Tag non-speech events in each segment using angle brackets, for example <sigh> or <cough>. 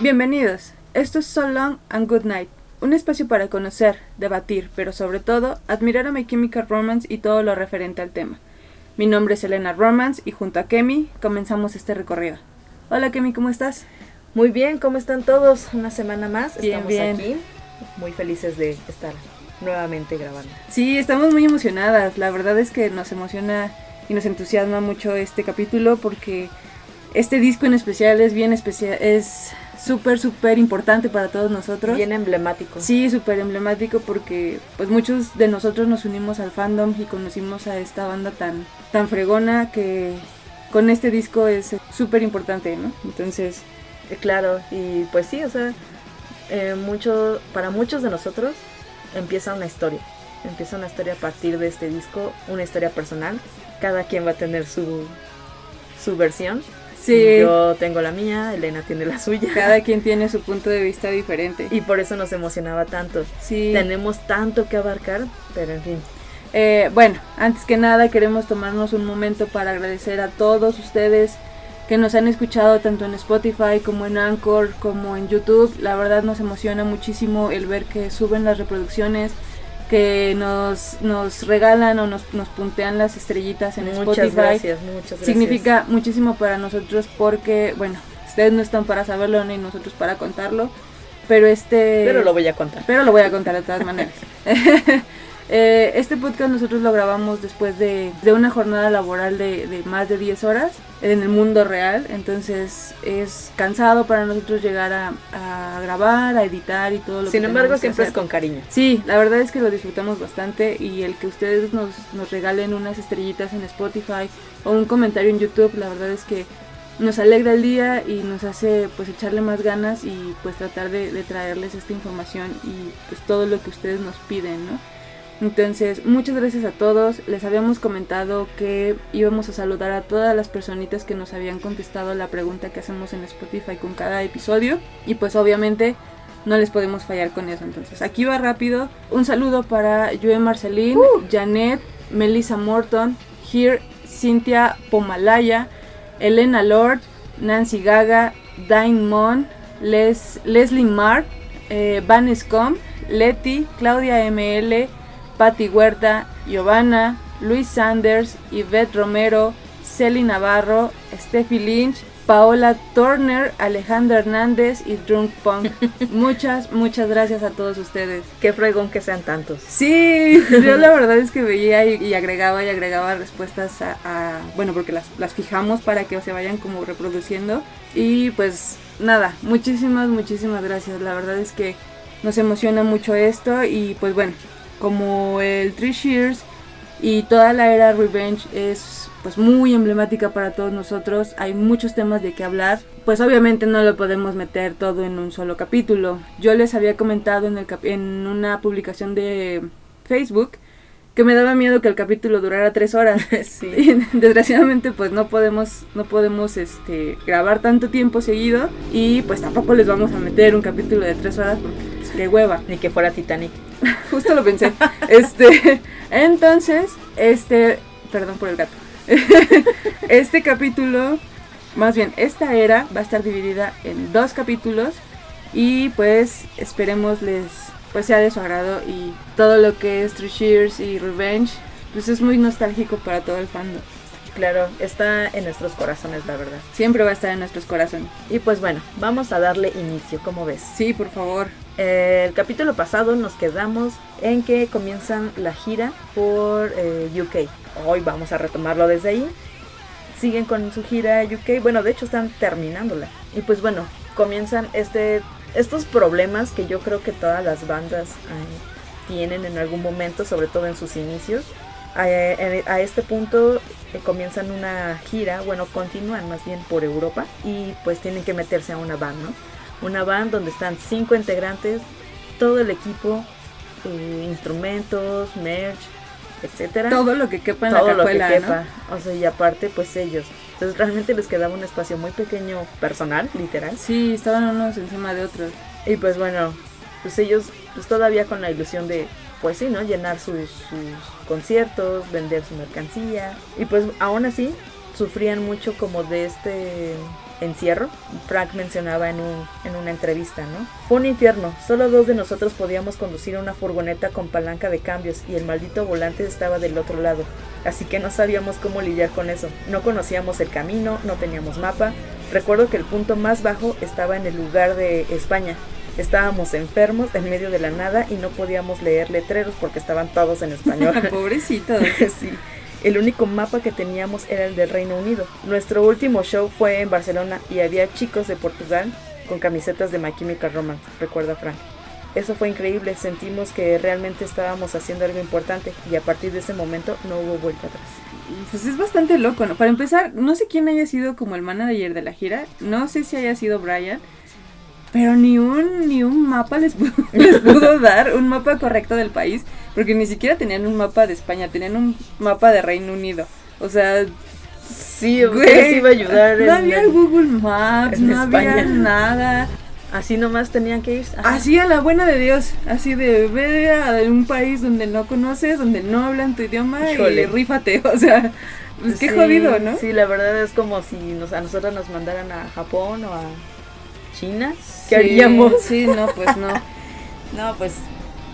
Bienvenidos. Esto es So Long and Good Night, un espacio para conocer, debatir, pero sobre todo admirar a My Chemical Romance y todo lo referente al tema. Mi nombre es Elena Romance y junto a Kemi comenzamos este recorrido. Hola Kemi, ¿cómo estás? Muy bien, ¿cómo están todos? Una semana más, Bien, estamos bien. aquí, muy felices de estar nuevamente grabando. Sí, estamos muy emocionadas. La verdad es que nos emociona y nos entusiasma mucho este capítulo porque este disco en especial es bien especial, es súper, súper importante para todos nosotros. Bien emblemático. Sí, súper emblemático porque pues muchos de nosotros nos unimos al fandom y conocimos a esta banda tan, tan fregona que con este disco es súper importante, ¿no? Entonces, Eh, Claro, y pues sí, o sea, eh, mucho, para muchos de nosotros empieza una historia. Empieza una historia a partir de este disco, una historia personal. Cada quien va a tener su, su versión. sí, Yo tengo la mía, Elena tiene la suya. cada quien tiene su punto de vista diferente. Y por eso nos emocionaba tanto. sí. Tenemos tanto que abarcar, pero en fin. Eh, bueno, antes que nada queremos tomarnos un momento para agradecer a todos ustedes que nos han escuchado tanto en Spotify como en Anchor como en YouTube. La verdad nos emociona muchísimo el ver que suben las reproducciones, que nos, nos regalan o nos, nos puntean las estrellitas en muchas Spotify. gracias, muchas gracias. Significa muchísimo para nosotros porque, bueno, ustedes no están para saberlo ni nosotros para contarlo, pero este... Pero lo voy a contar. Pero lo voy a contar de todas maneras. <laughs> Eh, este podcast nosotros lo grabamos después de, de una jornada laboral de, de más de 10 horas en el mundo real. Entonces es cansado para nosotros llegar a, a grabar, a editar y todo lo que Sin embargo, siempre es con cariño. Sí, la verdad es que lo disfrutamos bastante y el que ustedes nos, nos regalen unas estrellitas en Spotify o un comentario en YouTube, la verdad es que nos alegra el día y nos hace pues echarle más ganas y pues tratar de, de traerles esta información y pues todo lo que ustedes nos piden, ¿no? Entonces, muchas gracias a todos. Les habíamos comentado que íbamos a saludar a todas las personitas que nos habían contestado la pregunta que hacemos en Spotify con cada episodio. Y pues obviamente no les podemos fallar con eso. Entonces, aquí va rápido. Un saludo para Joe Marcelín, Janet, Melissa Morton, Here, Cynthia Pomalaya, Elena Lord, Nancy Gaga, Dine Mon, Les, Leslie Marr, eh, Van Scom, Leti, Claudia ML, Patti Huerta, Giovanna, Luis Sanders, Yvette Romero, Celi Navarro, Steffi Lynch, Paola Turner, Alejandra Hernández y Drunk Punk. <laughs> muchas, muchas gracias a todos ustedes. Qué fregón que sean tantos. Sí, yo la verdad es que veía y, y agregaba y agregaba respuestas a, a- bueno, porque las, las fijamos para que se vayan como reproduciendo. Y pues nada, muchísimas, muchísimas gracias. La verdad es que nos emociona mucho esto y pues bueno, como el Three Shears y toda la era Revenge es pues muy emblemática para todos nosotros, hay muchos temas de qué hablar, pues obviamente no lo podemos meter todo en un solo capítulo. Yo les había comentado en, el cap- en una publicación de Facebook que me daba miedo que el capítulo durara tres horas. <laughs> Sí. <laughs> Y desgraciadamente pues no podemos no podemos este grabar tanto tiempo seguido y pues tampoco les vamos a meter un capítulo de tres horas porque qué hueva. Ni que fuera Titanic. <laughs> Justo lo pensé. <laughs> Este, entonces, este, perdón por el gato. <laughs> Este capítulo, más bien, esta era va a estar dividida en dos capítulos y pues esperemos les pues sea de su agrado y todo lo que es Three Shears y Revenge pues es muy nostálgico para todo el fandom. Claro, está en nuestros corazones, la verdad. Siempre va a estar en nuestros corazones. Y pues bueno, vamos a darle inicio, ¿cómo ves? Sí, por favor. Eh, el capítulo pasado nos quedamos en que comienzan la gira por eh, UK. Hoy vamos a retomarlo desde ahí. Siguen con su gira UK. Bueno, de hecho están terminándola. Y pues bueno, comienzan este, estos problemas que yo creo que todas las bandas eh, tienen en algún momento, sobre todo en sus inicios. A, este punto comienzan una gira, bueno, continúan más bien por Europa y pues tienen que meterse a una band, ¿no? Una band donde están cinco integrantes, todo el equipo, eh, instrumentos, merch, etcétera. Todo lo que quepa en Todo la lo que cajuela, quepa. O sea, y aparte, pues ellos. Entonces realmente les quedaba un espacio muy pequeño, personal, literal. Sí, estaban unos encima de otros. Y pues bueno, pues ellos, pues todavía con la ilusión de pues sí, ¿no? Llenar sus, sus conciertos, vender su mercancía. Y pues aún así sufrían mucho como de este encierro. Frank mencionaba en, un, en una entrevista, ¿no? Fue un infierno. Solo dos de nosotros podíamos conducir una furgoneta con palanca de cambios y el maldito volante estaba del otro lado. Así que no sabíamos cómo lidiar con eso. No conocíamos el camino, no teníamos mapa. Recuerdo que el punto más bajo estaba en el lugar de España. Estábamos enfermos en medio de la nada y no podíamos leer letreros porque estaban todos en español. <laughs> Pobrecito. <laughs> sí. El único mapa que teníamos era el del Reino Unido. Nuestro último show fue en Barcelona y había chicos de Portugal con camisetas de My Chemical Romance, recuerda Frank. Eso fue increíble, sentimos que realmente estábamos haciendo algo importante y a partir de ese momento no hubo vuelta atrás. Pues es bastante loco, ¿no? Para empezar, no sé quién haya sido como el manager de la gira, no sé si haya sido Brian, pero ni un, ni un mapa les pudo, <laughs> les pudo dar, un mapa correcto del país, porque ni siquiera tenían un mapa de España, tenían un mapa de Reino Unido. O sea, Sí, güey, iba a ayudar. No en había el- Google Maps, no había nada. Así nomás tenían que ir. Ajá. Así a la buena de Dios, así de ver a un país donde no conoces, donde no hablan tu idioma Híjole. y rífate, o sea, pues qué Sí, jodido, ¿no? Sí, la verdad es como si nos, a nosotros nos mandaran a Japón o a China. Sí, ¿Qué haríamos? Sí, no, pues no. No, pues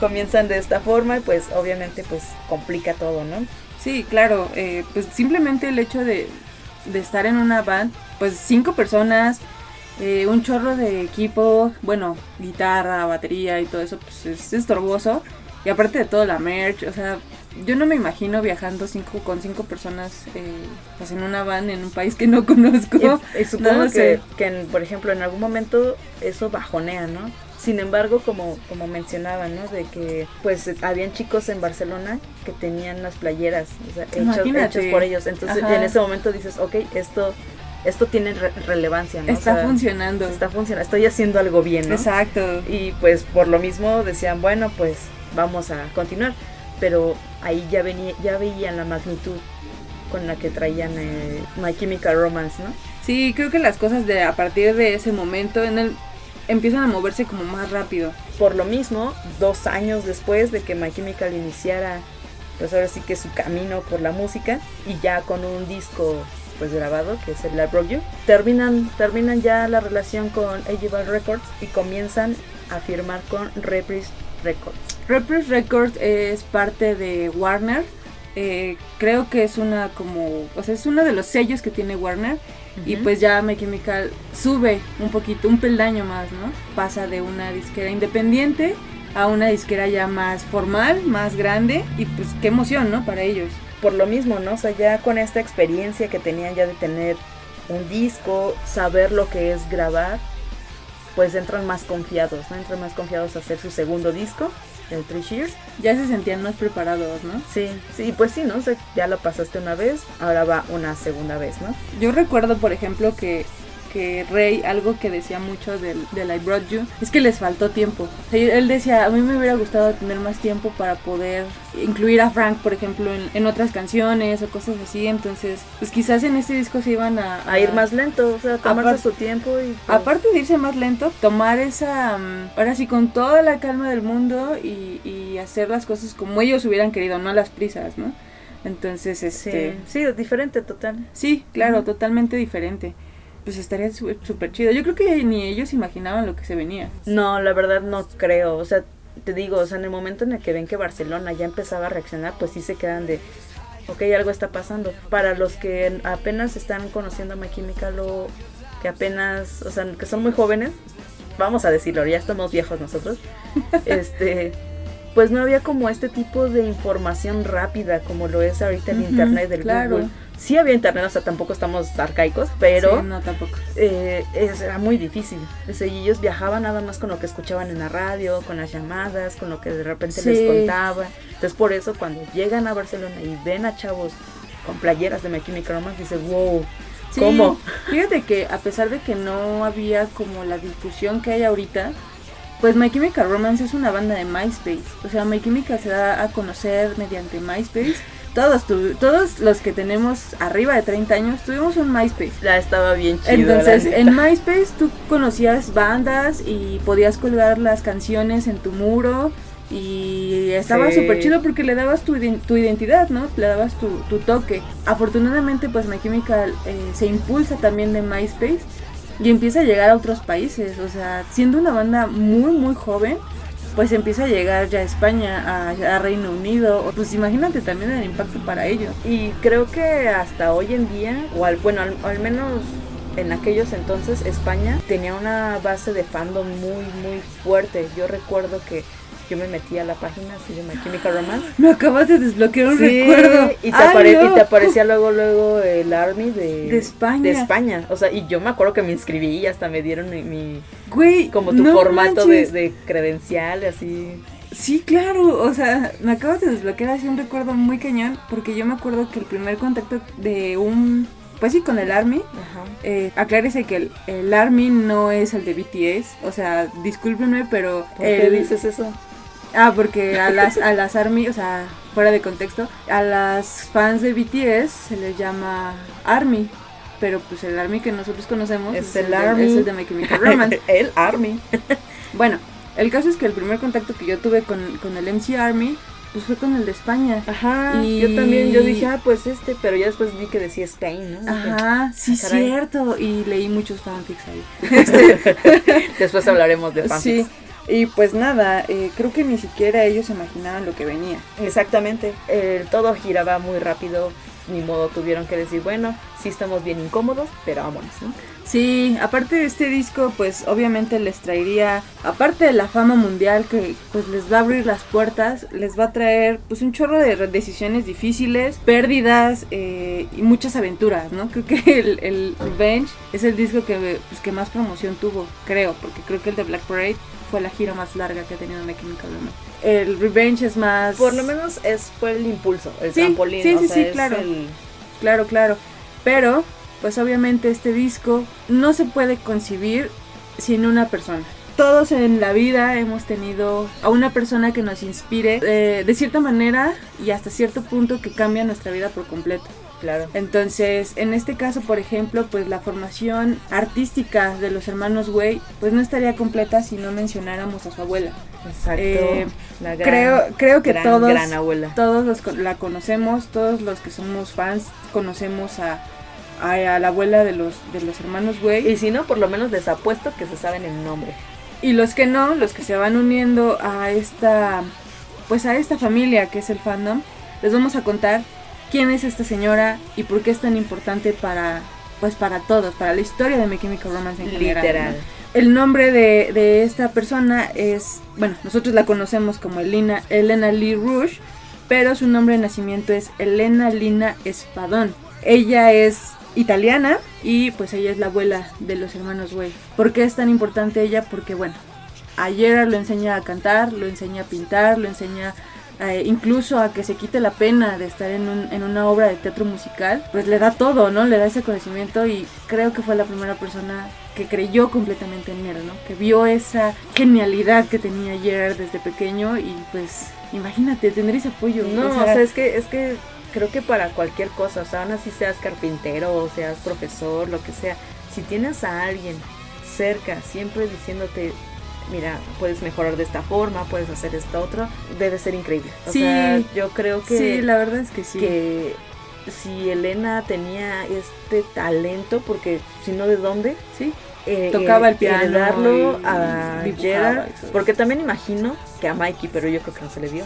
comienzan de esta forma y pues obviamente pues complica todo, ¿no? Sí, claro, eh, pues simplemente el hecho de, de estar en una band, pues cinco personas, eh, un chorro de equipo, bueno, guitarra, batería y todo eso, pues es estorboso. Y aparte de todo la merch, o sea, yo no me imagino viajando cinco con cinco personas eh, pues en una van en un país que no <laughs> conozco. Y, y supongo No que, en- por ejemplo, en algún momento eso bajonea, ¿no? Sin embargo, como, como mencionaba, ¿no? De que pues habían chicos en Barcelona que tenían las playeras o sea, hechos, hechos por ellos. Entonces Ajá. en ese momento dices, ok, esto, esto tiene re- relevancia, ¿no? O Está sea, funcionando. Está funcionando, estoy haciendo algo bien, ¿no? Exacto. Y pues por lo mismo decían, bueno, pues vamos a continuar. Pero ahí ya, venía, ya veían la magnitud con la que traían eh, My Chemical Romance, ¿no? Sí, creo que las cosas de a partir de ese momento en el empiezan a moverse como más rápido. Por lo mismo, dos años después de que My Chemical iniciara, pues ahora sí que su camino por la música, y ya con un disco pues grabado, que es el I Broke You, terminan, terminan ya la relación con Agival Records y comienzan a firmar con Reprise Records. Repress Records es parte de Warner. eh, creo que es una como, o sea, es uno de los sellos que tiene Warner. Y pues ya My Chemical sube un poquito, un peldaño más, ¿no? Pasa de una disquera independiente a una disquera ya más formal, más grande. Y pues qué emoción, ¿no? Para ellos. por lo mismo, ¿no? O sea, ya con esta experiencia que tenían ya de tener un disco, saber lo que es grabar, pues entran más confiados, ¿no? Entran más confiados a hacer su segundo disco, el Three Cheers. Ya se sentían más preparados, ¿no? Sí, sí, pues sí, ¿no? O sea, ya lo pasaste una vez, ahora va una segunda vez, ¿no? Yo recuerdo, por ejemplo, que, que Rey, algo que decía mucho del, del I Brought You, es que les faltó tiempo. Él decía, a mí me hubiera gustado tener más tiempo para poder incluir a Frank, por ejemplo, en, en otras canciones o cosas así. Entonces, pues quizás en este disco se iban a... A ir más lento, o sea, tomarse su tiempo y... pues, Aparte de irse más lento, tomar esa, mm, ahora sí, con toda la calma del mundo y, y hacer las cosas como ellos hubieran querido, no a las prisas, ¿no? Entonces, Sí, este... sí, diferente total. Sí, claro, totalmente diferente. Pues estaría súper chido. Yo creo que ni ellos imaginaban lo que se venía. No, la verdad no creo. O sea, te digo, o sea, en el momento en el que ven que Barcelona ya empezaba a reaccionar, pues sí se quedan de, ok, algo está pasando. Para los que apenas están conociendo a My Chemical o que apenas, o sea, que son muy jóvenes, vamos a decirlo, ya estamos viejos nosotros, <laughs> este, pues no había como este tipo de información rápida como lo es ahorita el internet del claro. Google. Sí había internet, o sea, tampoco estamos arcaicos, pero Sí, no, tampoco. eh, es- era muy difícil. Y ellos viajaban nada más con lo que escuchaban en la radio, con las llamadas, con lo que de repente Sí. les contaba. Entonces, por eso, cuando llegan a Barcelona y ven a chavos con playeras de My Chemical Romance, dice, wow, Sí, ¿cómo? Fíjate que a pesar de que no había como la difusión que hay ahorita, pues My Chemical Romance es una banda de MySpace. O sea, My Chemical se da a conocer mediante MySpace. Todos, tu- todos los que tenemos arriba de 30 años tuvimos un MySpace. La estaba bien chido. Entonces, en. MySpace tú conocías bandas y podías colgar las canciones en tu muro Y estaba Sí. súper chido porque le dabas tu, tu identidad, ¿no? Le dabas tu, tu toque. Afortunadamente, pues My Chemical eh, se impulsa también de MySpace y empieza a llegar a otros países. O sea, siendo una banda muy, muy joven, pues empieza a llegar ya a España, a, Reino Unido. Pues imagínate también el impacto para ellos. Y creo que hasta hoy en día, o al, bueno, al menos en aquellos entonces, España tenía una base de fandom muy, muy fuerte. Yo recuerdo que yo me metí a la página así de My Chemical Romance. Me acabas de desbloquear un Sí, recuerdo. Y te, ¡Ay, apare- no! y te aparecía luego, luego el Army de, De España. de España. O sea, y yo me acuerdo que me inscribí y hasta me dieron mi, mi- Güey, como tu no formato de, de credencial, así. Sí, claro, o sea, me acabas de desbloquear así un recuerdo muy cañón, porque yo me acuerdo que el primer contacto de un, pues sí, con el Army, Ajá. eh, aclárese que el, el Army no es el de BTS, o sea, discúlpenme, pero... ¿Por qué dices eso? Ah, porque a las, a las Army, o sea, fuera de contexto, a las fans de BTS se les llama Army, pero pues el Army que nosotros conocemos Es el de- Army. es el de My Chemical Romance. <laughs> el Army. <laughs> Bueno, el caso es que el primer contacto que yo tuve con, con el MC Army, pues fue con el de España. Ajá, Y- yo también, yo dije, ah, pues este, pero ya después vi que decía Spain, ¿no? Ajá, sí, Ah, caray. cierto. Y leí muchos fanfics ahí. <laughs> Después hablaremos de fanfics. Sí, y pues nada, eh, creo que ni siquiera ellos imaginaban lo que venía. Exactamente, eh, todo giraba muy rápido, ni modo tuvieron que decir, bueno, sí estamos bien incómodos, pero vámonos, ¿no? Sí, aparte de este disco, pues obviamente les traería, aparte de la fama mundial que pues les va a abrir las puertas, les va a traer pues un chorro de decisiones difíciles, pérdidas eh, y muchas aventuras, ¿no? Creo que el, el Revenge es el disco que, pues, que más promoción tuvo, creo, porque creo que el de Black Parade fue la gira más larga que ha tenido My Chemical Romance. El Revenge es más... Por lo menos es fue el impulso, el Sí, trampolín, sí, o sí, sea, sí, es claro. el- Claro, claro. Pero, pues obviamente este disco no se puede concebir sin una persona. Todos en la vida hemos tenido a una persona que nos inspire eh, de cierta manera y hasta cierto punto que cambia nuestra vida por completo. Claro. Entonces, en este caso, por ejemplo, pues la formación artística de los hermanos Way, pues no estaría completa si no mencionáramos a su abuela. Exacto. Eh, la gran, creo, creo que gran, todos, gran abuela. todos los la conocemos, todos los que somos fans conocemos a, a, a la abuela de los, de los hermanos Way. Y si no, por lo menos les apuesto que se saben el nombre. Y los que no, los que se van uniendo a esta, pues a esta familia que es el fandom, les vamos a contar quién es esta señora y por qué es tan importante para, pues para todos, para la historia de My Chemical Romance en general. Literal. ¿no? El nombre de, de esta persona es, bueno, nosotros la conocemos como Elena, Elena Lee Rouge, pero su nombre de nacimiento es Elena Lina Espadón. Ella es italiana y pues ella es la abuela de los hermanos Way. ¿Por qué es tan importante ella? Porque bueno, a Gerard lo enseña a cantar, lo enseña a pintar, lo enseña eh, incluso a que se quite la pena de estar en, un- en una obra de teatro musical, pues le da todo, ¿no? Le da ese conocimiento y creo que fue la primera persona que creyó completamente en él, ¿no? Que vio esa genialidad que tenía Gerard desde pequeño y pues imagínate tener ese apoyo. No, o o sea, sea, es que, es que creo que para cualquier cosa, o sea, aún así seas carpintero o seas profesor, lo que sea, si tienes a alguien cerca, siempre diciéndote, mira, puedes mejorar de esta forma, puedes hacer esta otra, debe ser increíble. O Sí. sea, yo creo que, sí, la verdad es que sí. que si Elena tenía este talento, porque si no, ¿de dónde? sí. Eh, Tocaba eh, el piano heredarlo y- a y Gerard, porque también imagino que a Mikey, pero yo creo que no se le dio.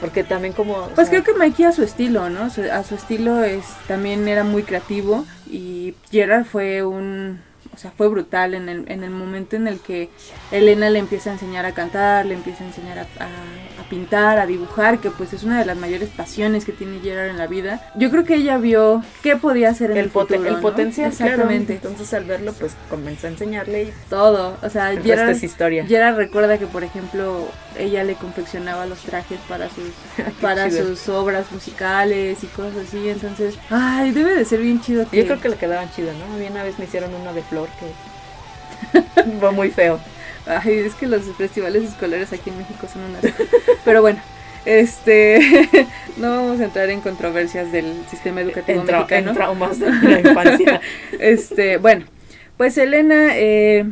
Porque también como... Pues sea, creo que Mikey a su estilo, ¿no? A su estilo es también era muy creativo y Gerard fue un, o sea, fue brutal en el, en el momento en el que Elena le empieza a enseñar a cantar, le empieza a enseñar a, a- a pintar, a dibujar, que pues es una de las mayores pasiones que tiene Gerard en la vida. Yo creo que ella vio qué podía hacer en el, el, futuro, el ¿no? potencial, Exactamente. claro. Entonces al verlo, pues comenzó a enseñarle y Todo, o sea, Gerard, es historia. Gerard recuerda que, por ejemplo, ella le confeccionaba los trajes para sus <laughs> para chido. sus obras musicales y cosas así. Entonces, ay, debe de ser bien chido que. Yo creo que le quedaban chido, ¿no? A mí una vez me hicieron uno de flor que <laughs> fue muy feo. Ay, es que los festivales escolares aquí en México son unas. <laughs> Pero bueno, este. <laughs> no vamos a entrar en controversias del sistema educativo En, mexicano. en traumas de la infancia. Este, bueno, pues Elena, eh,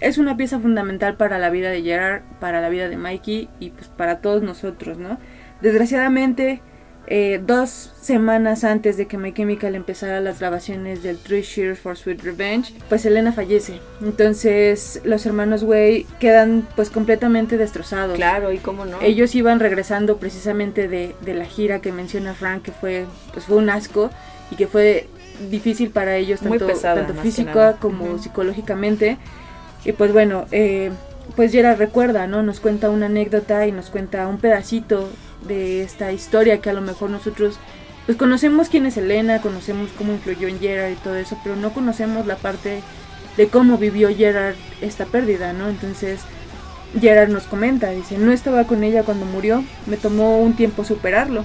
es una pieza fundamental para la vida de Gerard, para la vida de Mikey y pues para todos nosotros, ¿no? Desgraciadamente, eh, dos semanas antes de que My Chemical empezara las grabaciones del Three Cheers for Sweet Revenge, pues Elena fallece. Entonces los hermanos Way quedan pues completamente destrozados. Claro, y cómo no. Ellos iban regresando precisamente de, de la gira que menciona Frank, que fue, pues fue un asco y que fue difícil para ellos, tanto, tanto física como psicológicamente. Y pues bueno, eh, pues Gerard recuerda, ¿no? Nos cuenta una anécdota y nos cuenta un pedacito de esta historia que a lo mejor nosotros pues conocemos quién es Elena, conocemos cómo influyó en Gerard y todo eso, pero no conocemos la parte de cómo vivió Gerard esta pérdida, ¿no? Entonces Gerard nos comenta, dice, no estaba con ella cuando murió, me tomó un tiempo superarlo.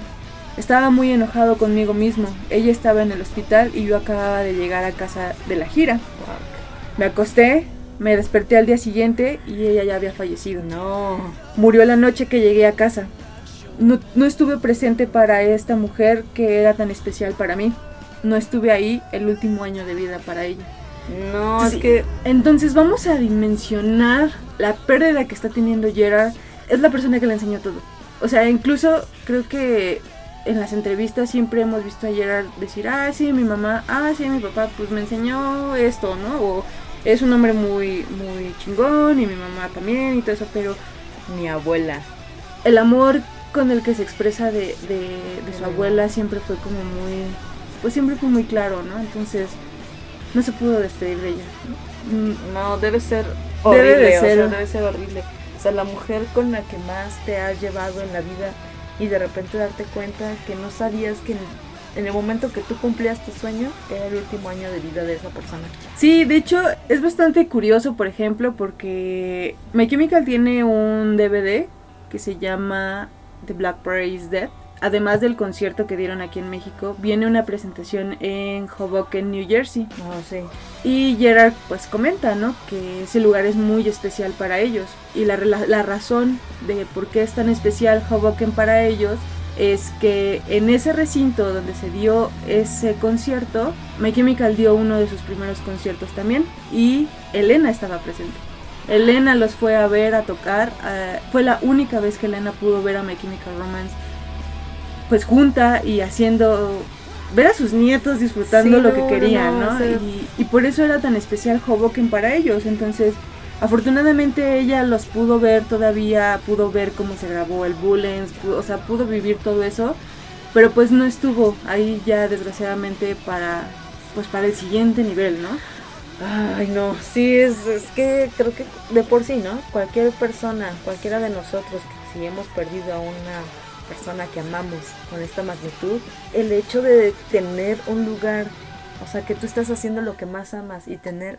Estaba muy enojado conmigo mismo. Ella estaba en el hospital y yo acababa de llegar a casa de la gira. Me acosté, me desperté al día siguiente y ella ya había fallecido. No. Murió la noche que llegué a casa. No, no estuve presente para esta mujer que era tan especial para mí. No estuve ahí el último año de vida para ella. No, Entonces, es que entonces vamos a dimensionar la pérdida que está teniendo Gerard. Es la persona que le enseñó todo. O sea, incluso creo que en las entrevistas siempre hemos visto a Gerard decir, ah, sí, mi mamá, ah, sí, mi papá, pues me enseñó esto, ¿no? O es un hombre muy, muy chingón y mi mamá también y todo eso, pero mi abuela. el amor con el que se expresa de, de, de su abuela siempre fue como muy, pues siempre fue muy claro, ¿no? Entonces no se pudo despedir de ella. No, debe ser Debe horrible, de o ser. sea, debe ser horrible. O sea, la mujer con la que más te has llevado en la vida y de repente darte cuenta que no sabías que en el momento que tú cumplías tu sueño era el último año de vida de esa persona. Sí, de hecho es bastante curioso, por ejemplo, porque My Chemical tiene un DVD que se llama The Blackberry is Dead. Además del concierto que dieron aquí en México, viene una presentación en Hoboken, New Jersey. No sé. Y Gerard pues comenta, ¿no? Que ese lugar es muy especial para ellos. Y la, rela- la razón de por qué es tan especial Hoboken para ellos es que en ese recinto donde se dio ese concierto, My Chemical dio uno de sus primeros conciertos también. Y Elena estaba presente. Elena los fue a ver, a tocar. eh, fue la única vez que Elena pudo ver a My Chemical Romance pues junta y haciendo ver a sus nietos disfrutando Sí, lo que querían, no, y, y por eso era tan especial Hoboken para ellos. Entonces, afortunadamente ella los pudo ver todavía, pudo ver cómo se grabó el Bullens, o sea, pudo vivir todo eso, pero pues no estuvo ahí ya desgraciadamente para pues para el siguiente nivel, ¿no? Ay, no, sí, es, es que creo que de por sí, ¿no? Cualquier persona, cualquiera de nosotros, si hemos perdido a una persona que amamos con esta magnitud, el hecho de tener un lugar, o sea, que tú estás haciendo lo que más amas y tener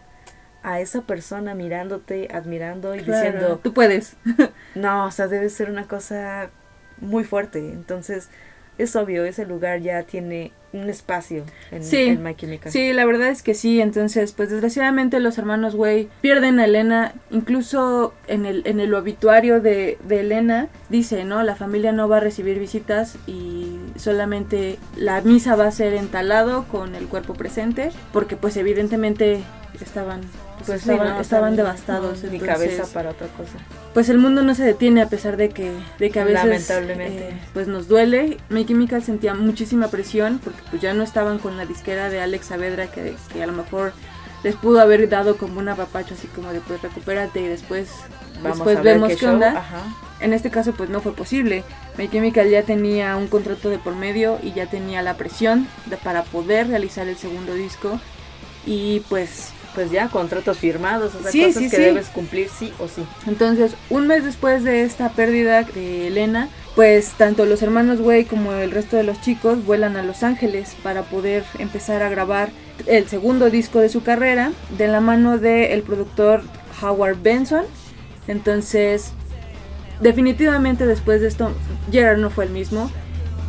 a esa persona mirándote, admirando y Claro, diciendo, tú puedes. <laughs> no, o sea, debe ser una cosa muy fuerte. Entonces, es obvio, ese lugar ya tiene un espacio en, Sí, en My Chemical. Sí, la verdad es que sí. Entonces, pues desgraciadamente los hermanos Way pierden a Elena. Incluso en el, en el obituario de, de Elena dice, ¿no? La familia no va a recibir visitas y solamente la misa va a ser entalado con el cuerpo presente. Porque pues evidentemente estaban, pues, Pues sí, estaban, no, estaban devastados. no, entonces, cabeza para otra cosa. pues el mundo no se detiene a pesar de que, de que a veces Lamentablemente. eh, pues nos duele. My Chemical sentía muchísima presión porque pues ya no estaban con la disquera de Alex Saavedra que, que a lo mejor les pudo haber dado como un apapacho así como de pues recupérate y después Vamos después a ver vemos qué onda. Ajá. En este caso pues no fue posible. My Chemical ya tenía un contrato de por medio y ya tenía la presión de- para poder realizar el segundo disco y pues Pues ya, contratos firmados, o sea, Sí, cosas sí, que sí. debes cumplir sí o sí. Entonces, un mes después de esta pérdida de Elena, pues tanto los hermanos Way como el resto de los chicos vuelan a Los Ángeles para poder empezar a grabar el segundo disco de su carrera de la mano del productor Howard Benson. Entonces, definitivamente después de esto, Gerard no fue el mismo.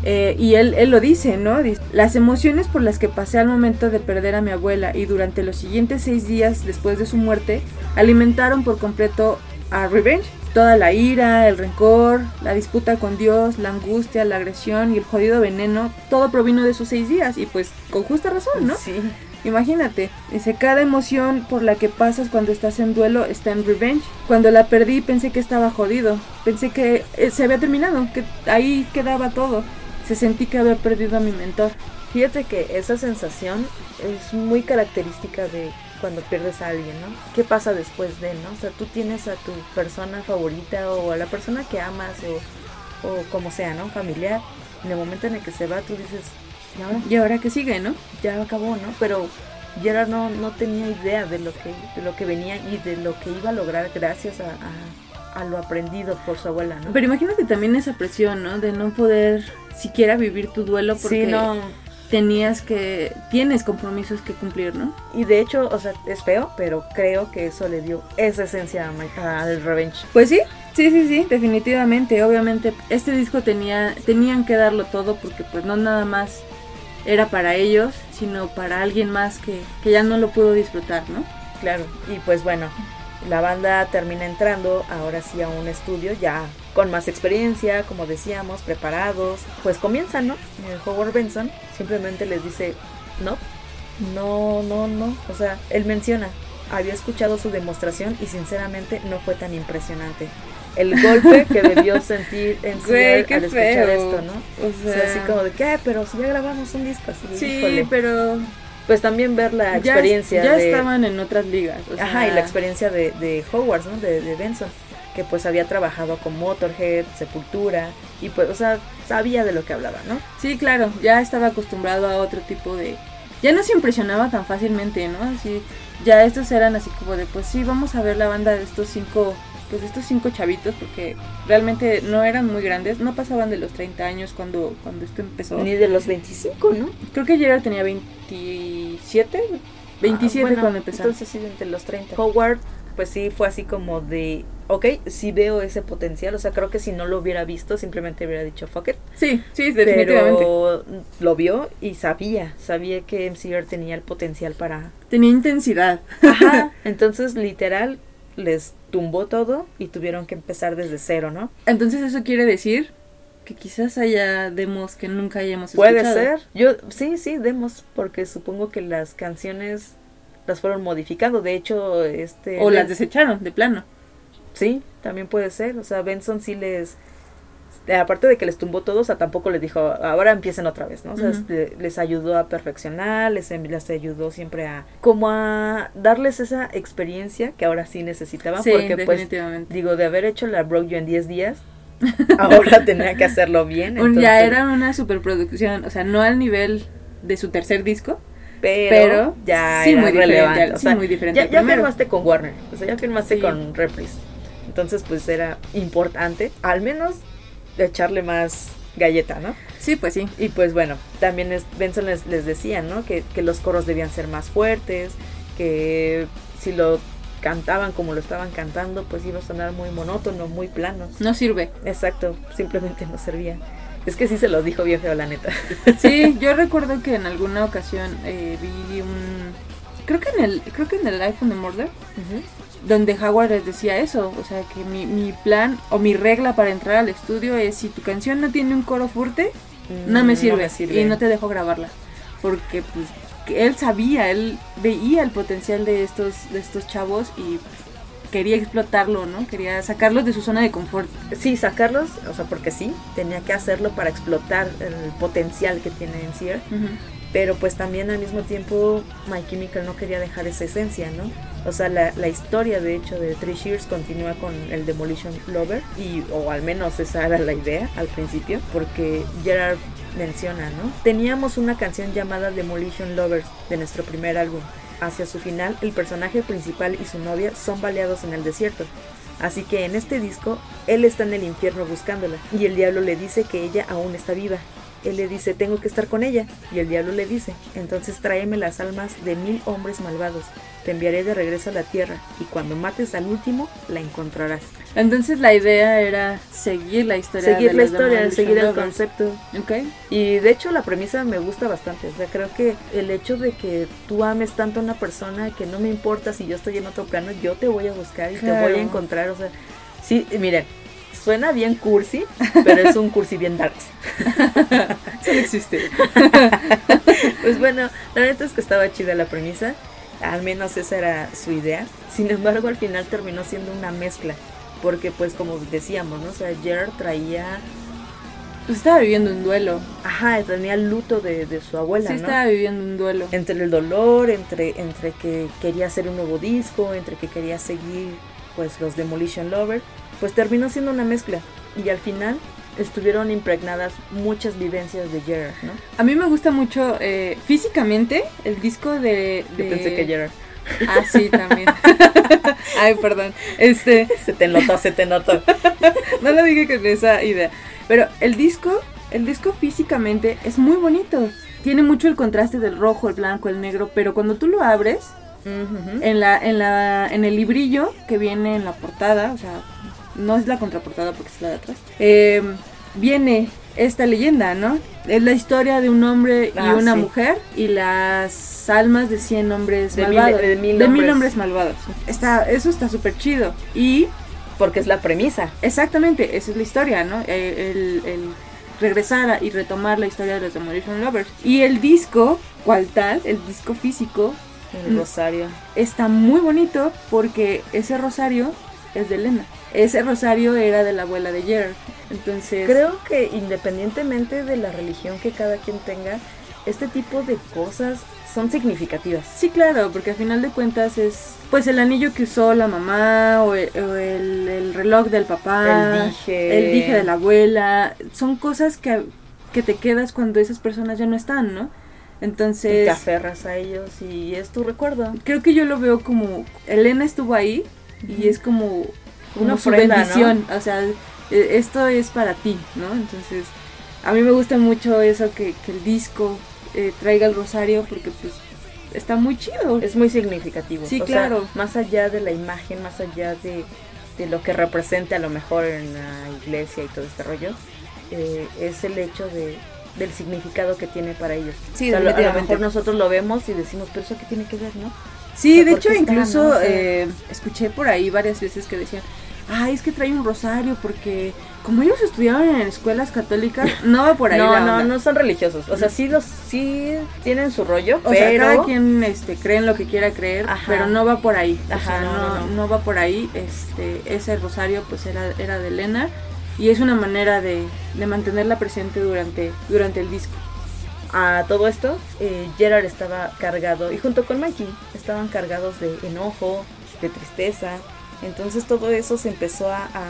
Eh, y él, él lo dice, ¿no? Dice, Las emociones por las que pasé al momento de perder a mi abuela y durante los siguientes seis días después de su muerte alimentaron por completo a Revenge. Toda la ira, el rencor, la disputa con Dios, la angustia, la agresión y el jodido veneno, todo provino de esos seis días y pues con justa razón, ¿no? Sí. Imagínate, dice, cada emoción por la que pasas cuando estás en duelo está en revenge. Cuando la perdí pensé que estaba jodido, pensé que eh, se había terminado, que ahí quedaba todo. Se sentí que había perdido a mi mentor. Fíjate que esa sensación es muy característica de cuando pierdes a alguien, ¿no? ¿Qué pasa después de, no? O sea, tú tienes a tu persona favorita o a la persona que amas o, o como sea, ¿no? Familiar. En el momento en el que se va, tú dices, ¿y ahora? ¿Y ahora qué sigue, no? Ya acabó, ¿no? Pero Gerard no, no tenía idea de lo, que, lo que venía y de lo que iba a lograr gracias a, lo aprendido por su abuela, ¿no? Pero imagínate también esa presión, ¿no? De no poder siquiera vivir tu duelo porque... Sí, no tenías que, tienes compromisos que cumplir, ¿no? Y de hecho, o sea, es feo, pero creo que eso le dio esa esencia al Revenge. Pues sí, sí, sí, sí, definitivamente. Obviamente, este disco tenía, tenían que darlo todo porque pues no nada más era para ellos, sino para alguien más que, que ya no lo pudo disfrutar, ¿no? Claro, y pues bueno, la banda termina entrando ahora sí a un estudio ya con más experiencia, como decíamos, preparados. Pues comienzan, ¿no? El Howard Benson simplemente les dice, no, no, no, no. O sea, él menciona, había escuchado su demostración y sinceramente no fue tan impresionante. El golpe que debió <laughs> sentir en su al escuchar esto, ¿no? O sea, así como de, ¿qué? Pero si ya grabamos un disco así. Sí, pero pues también ver la experiencia ya, estaban en otras ligas ajá y la experiencia de, de Howard ¿no? de, de, Benson que pues había trabajado con Motorhead Sepultura y pues o sea sabía de lo que hablaba no sí claro ya estaba acostumbrado a otro tipo de ya no se impresionaba tan fácilmente no así ya estos eran así como de pues sí vamos a ver la banda de estos cinco pues estos cinco chavitos, porque realmente no eran muy grandes, no pasaban de los 30 años cuando, cuando esto empezó. Ni de los 25, ¿no? Creo que Gerard tenía 27, 27 ah, cuando empezó. Entonces sí, entre los 30. Howard, pues sí, fue así como de, ok, sí veo ese potencial, o sea, creo que si no lo hubiera visto, simplemente hubiera dicho fuck it. Sí, sí, definitivamente. Pero lo vio y sabía, sabía que MCR tenía el potencial para... Tenía intensidad. Ajá, <laughs> entonces literal les tumbó todo y tuvieron que empezar desde cero, ¿no? Entonces eso quiere decir que quizás haya demos que nunca hayamos escuchado. Puede ser. Yo sí, sí, demos, porque supongo que las canciones las fueron modificando. De hecho, este o las desecharon de plano. Sí, también puede ser. O sea, Benson sí les aparte de que les tumbó todo, o sea, tampoco les dijo, ahora empiecen otra vez, ¿no? O sea, este, les ayudó a perfeccionar, les, les ayudó siempre a, como a darles esa experiencia que ahora sí necesitaban, sí, porque pues, digo, de haber hecho la Broke You en 10 días, <laughs> ahora tenía que hacerlo bien. Ya era una superproducción, o sea, no al nivel de su tercer disco, pero, ya sí, muy relevante. O sea, muy diferente. Ya, firmaste con Warner, o sea, ya firmaste con Reprise. Entonces, pues era importante, al menos echarle más galleta, ¿no? Sí, pues sí. Y pues bueno, también es, Benson les, les decía, ¿no? Que, que, los coros debían ser más fuertes, que si lo cantaban como lo estaban cantando, pues iba a sonar muy monótono, muy plano. No sirve. Exacto, simplemente no servía. Es que sí se los dijo bien feo, la neta. <laughs> Sí, yo recuerdo que en alguna ocasión eh, vi un... Creo que en el, creo que en el iPhone de Murder, donde Howard les decía eso, o sea, que mi, mi, plan o mi regla para entrar al estudio es si tu canción no tiene un coro fuerte, no, me sirve, no sirve, y no te dejo grabarla, porque pues él sabía, él veía el potencial de estos de estos chavos y pues, quería explotarlo, ¿no? Quería sacarlos de su zona de confort. Sí, sacarlos, o sea, porque sí, tenía que hacerlo para explotar el potencial que tiene en Sear. Pero pues también al mismo tiempo My Chemical no quería dejar esa esencia, ¿no? O sea, la, la, historia de hecho de Three Shears continúa con el Demolition Lover, y, o al menos esa era la idea al principio, porque Gerard menciona, ¿no? Teníamos una canción llamada Demolition Lovers de nuestro primer álbum. Hacia su final, el personaje principal y su novia son baleados en el desierto. Así que en este disco, él está en el infierno buscándola, y el diablo le dice que ella aún está viva, él le dice, tengo que estar con ella. Y el diablo le dice, entonces tráeme las almas de mil hombres malvados te enviaré de regreso a la tierra y cuando mates al último la encontrarás. Entonces la idea era seguir la historia. Seguir la historia, seguir el concepto. Okay. Y de hecho la premisa me gusta bastante. O sea, creo que el hecho de que tú ames tanto a una persona que no me importa si yo estoy en otro plano, yo te voy a buscar y te voy a encontrar. O sea, sí, miren, suena bien cursi, pero es un cursi bien darks. <laughs> Eso no existe. <laughs> pues bueno, la neta es que estaba chida la premisa. Al menos esa era su idea. Sin embargo, al final terminó siendo una mezcla. Porque pues como decíamos, ¿no? O sea, Gerard traía... Pues estaba viviendo un duelo. Ajá, tenía el luto de, de su abuela, Sí, ¿no? estaba viviendo un duelo. Entre el dolor, entre, entre que quería hacer un nuevo disco, entre que quería seguir pues los Demolition Lover, pues terminó siendo una mezcla. Y al final estuvieron impregnadas muchas vivencias de Gerard, ¿no? A mí me gusta mucho eh, físicamente el disco de... Yo de- pensé que Gerard. Ah, sí, también. <laughs> Ay, perdón. Este, <laughs> Se te notó, se te notó. <laughs> no lo dije con esa idea. Pero el disco, el disco físicamente es muy bonito. Tiene mucho el contraste del rojo, el blanco, el negro, pero cuando tú lo abres, en la, en la, en el librillo que viene en la portada, o sea, no es la contraportada porque es la de atrás, eh, viene esta leyenda, ¿no? Es la historia de un hombre y Ah, una sí. mujer y las almas de 100 hombres De mil- malvados. de mil hombres. malvados. Está, eso está súper chido. Y Porque es la premisa. exactamente, esa es la historia, ¿no? Eh, El, el regresar y retomar la historia de los Demolition Lovers. Y el disco, cual tal, el disco físico, El rosario. está muy bonito porque ese rosario es de Elena. Ese rosario era de la abuela de Gerard. Entonces, Creo que independientemente de la religión que cada quien tenga, este tipo de cosas son significativas. sí, claro, porque al final de cuentas es pues el anillo que usó la mamá o el, o el- el reloj del papá, el dije. el dije de la abuela. Son cosas que, que te quedas cuando esas personas ya no están, ¿no? Y Entonces, te aferras a ellos y es tu recuerdo. creo que yo lo veo como Elena estuvo ahí y es como, como Una su ofrenda, ¿no? bendición, o sea, e- esto es para ti, ¿no? Entonces, a mí me gusta mucho eso que, que el disco eh, traiga el rosario porque pues está muy chido. Es muy significativo. Sí, O sea, claro. más allá de la imagen, más allá de, de lo que representa a lo mejor en la iglesia y todo este rollo, eh, es el hecho de, del significado que tiene para ellos. Sí, O sea, a lo mejor nosotros lo vemos y decimos, pero eso qué tiene que ver, ¿no? Sí, O sea, de ¿por hecho qué está, incluso no? Sea- eh, escuché por ahí varias veces que decían, ay, es que trae un rosario porque como ellos estudiaron en escuelas católicas, <laughs> no va por ahí no, la no, onda". no son religiosos. O sea, sí los sí tienen su rollo, O pero sea, cada quien este, cree en lo que quiera creer, Ajá. pero no va por ahí. O Ajá, sea, no, no, no, no. no va por ahí. Este, ese rosario pues era, era de Elena y es una manera de, de mantenerla presente durante, durante el disco. a todo esto, eh, Gerard estaba cargado, y junto con Mikey, estaban cargados de enojo, de tristeza. Entonces todo eso se empezó a, a,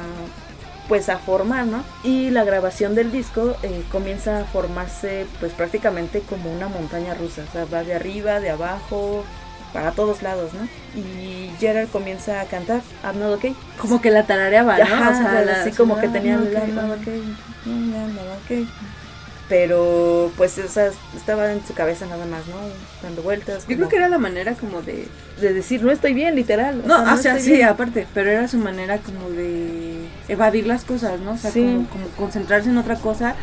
pues a formar, ¿no? Y la grabación del disco eh, comienza a formarse pues prácticamente como una montaña rusa. O sea, va de arriba, de abajo, para todos lados, ¿no? Y Gerard comienza a cantar I'm not okay. Como que la tarareaba, ¿no? Ajá, O sea, la- así como que ah, tenía I'm not ah. okay, I'm not okay. Pero pues o sea, estaba en su cabeza nada más, ¿no? Dando vueltas. Yo como creo que era la manera como de... de decir no estoy bien, literal. No, o sea, estoy sí, bien. aparte, pero era su manera como de evadir las cosas, ¿no? O sea, Sí. como, como concentrarse en otra cosa.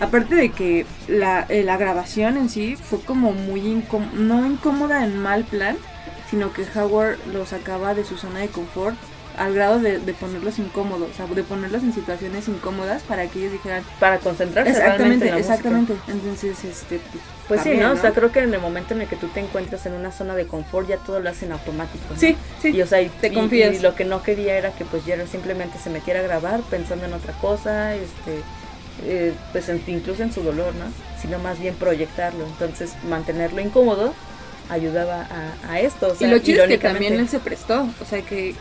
Aparte de que la, eh, la grabación en sí fue como muy incómoda, no incómoda en mal plan, sino que Howard lo sacaba de su zona de confort al grado de, de ponerlos incómodos, o sea, de ponerlos en situaciones incómodas para que ellos dijeran, Para concentrarse realmente exactamente, en la música. exactamente. Entonces, este, pues, Pues sí, ¿no? O sea, creo que en el momento en el que tú te encuentras en una zona de confort ya todo lo hacen automático. ¿no? Sí, sí. Y o sea, y, Te y- confías. y lo que no quería era que pues Gerard simplemente se metiera a grabar pensando en otra cosa, este eh, pues en- incluso en su dolor, ¿no? Sino más bien proyectarlo. Entonces, mantenerlo incómodo ayudaba a, a esto. O sea, y lo chido es que también él se prestó, o sea, que...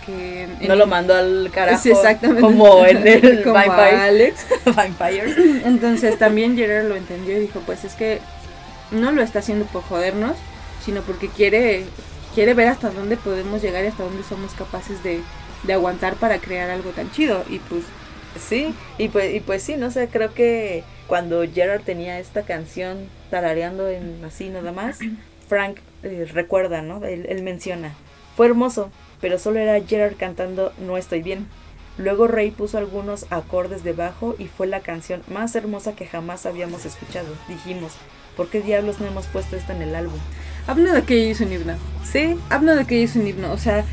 no lo mandó al carajo Sí, exactamente. como en el <laughs> Como a Vampire. Alex. <laughs> Vampires. Entonces también Gerard lo entendió y dijo, pues es que no lo está haciendo por jodernos, sino porque quiere, quiere ver hasta dónde podemos llegar y hasta dónde somos capaces de, de aguantar para crear algo tan chido. Y pues Sí, y pues, y pues sí, no sé, creo que cuando Gerard tenía esta canción tarareando en así nada más, Frank eh, recuerda, ¿no? Él, él menciona, fue hermoso, pero solo era Gerard cantando No estoy bien. Luego Ray puso algunos acordes de bajo y fue la canción más hermosa que jamás habíamos escuchado. Dijimos, ¿por qué diablos no hemos puesto esto en el álbum? habla de que hizo un himno. Sí, Habla de que hizo un himno. O sea,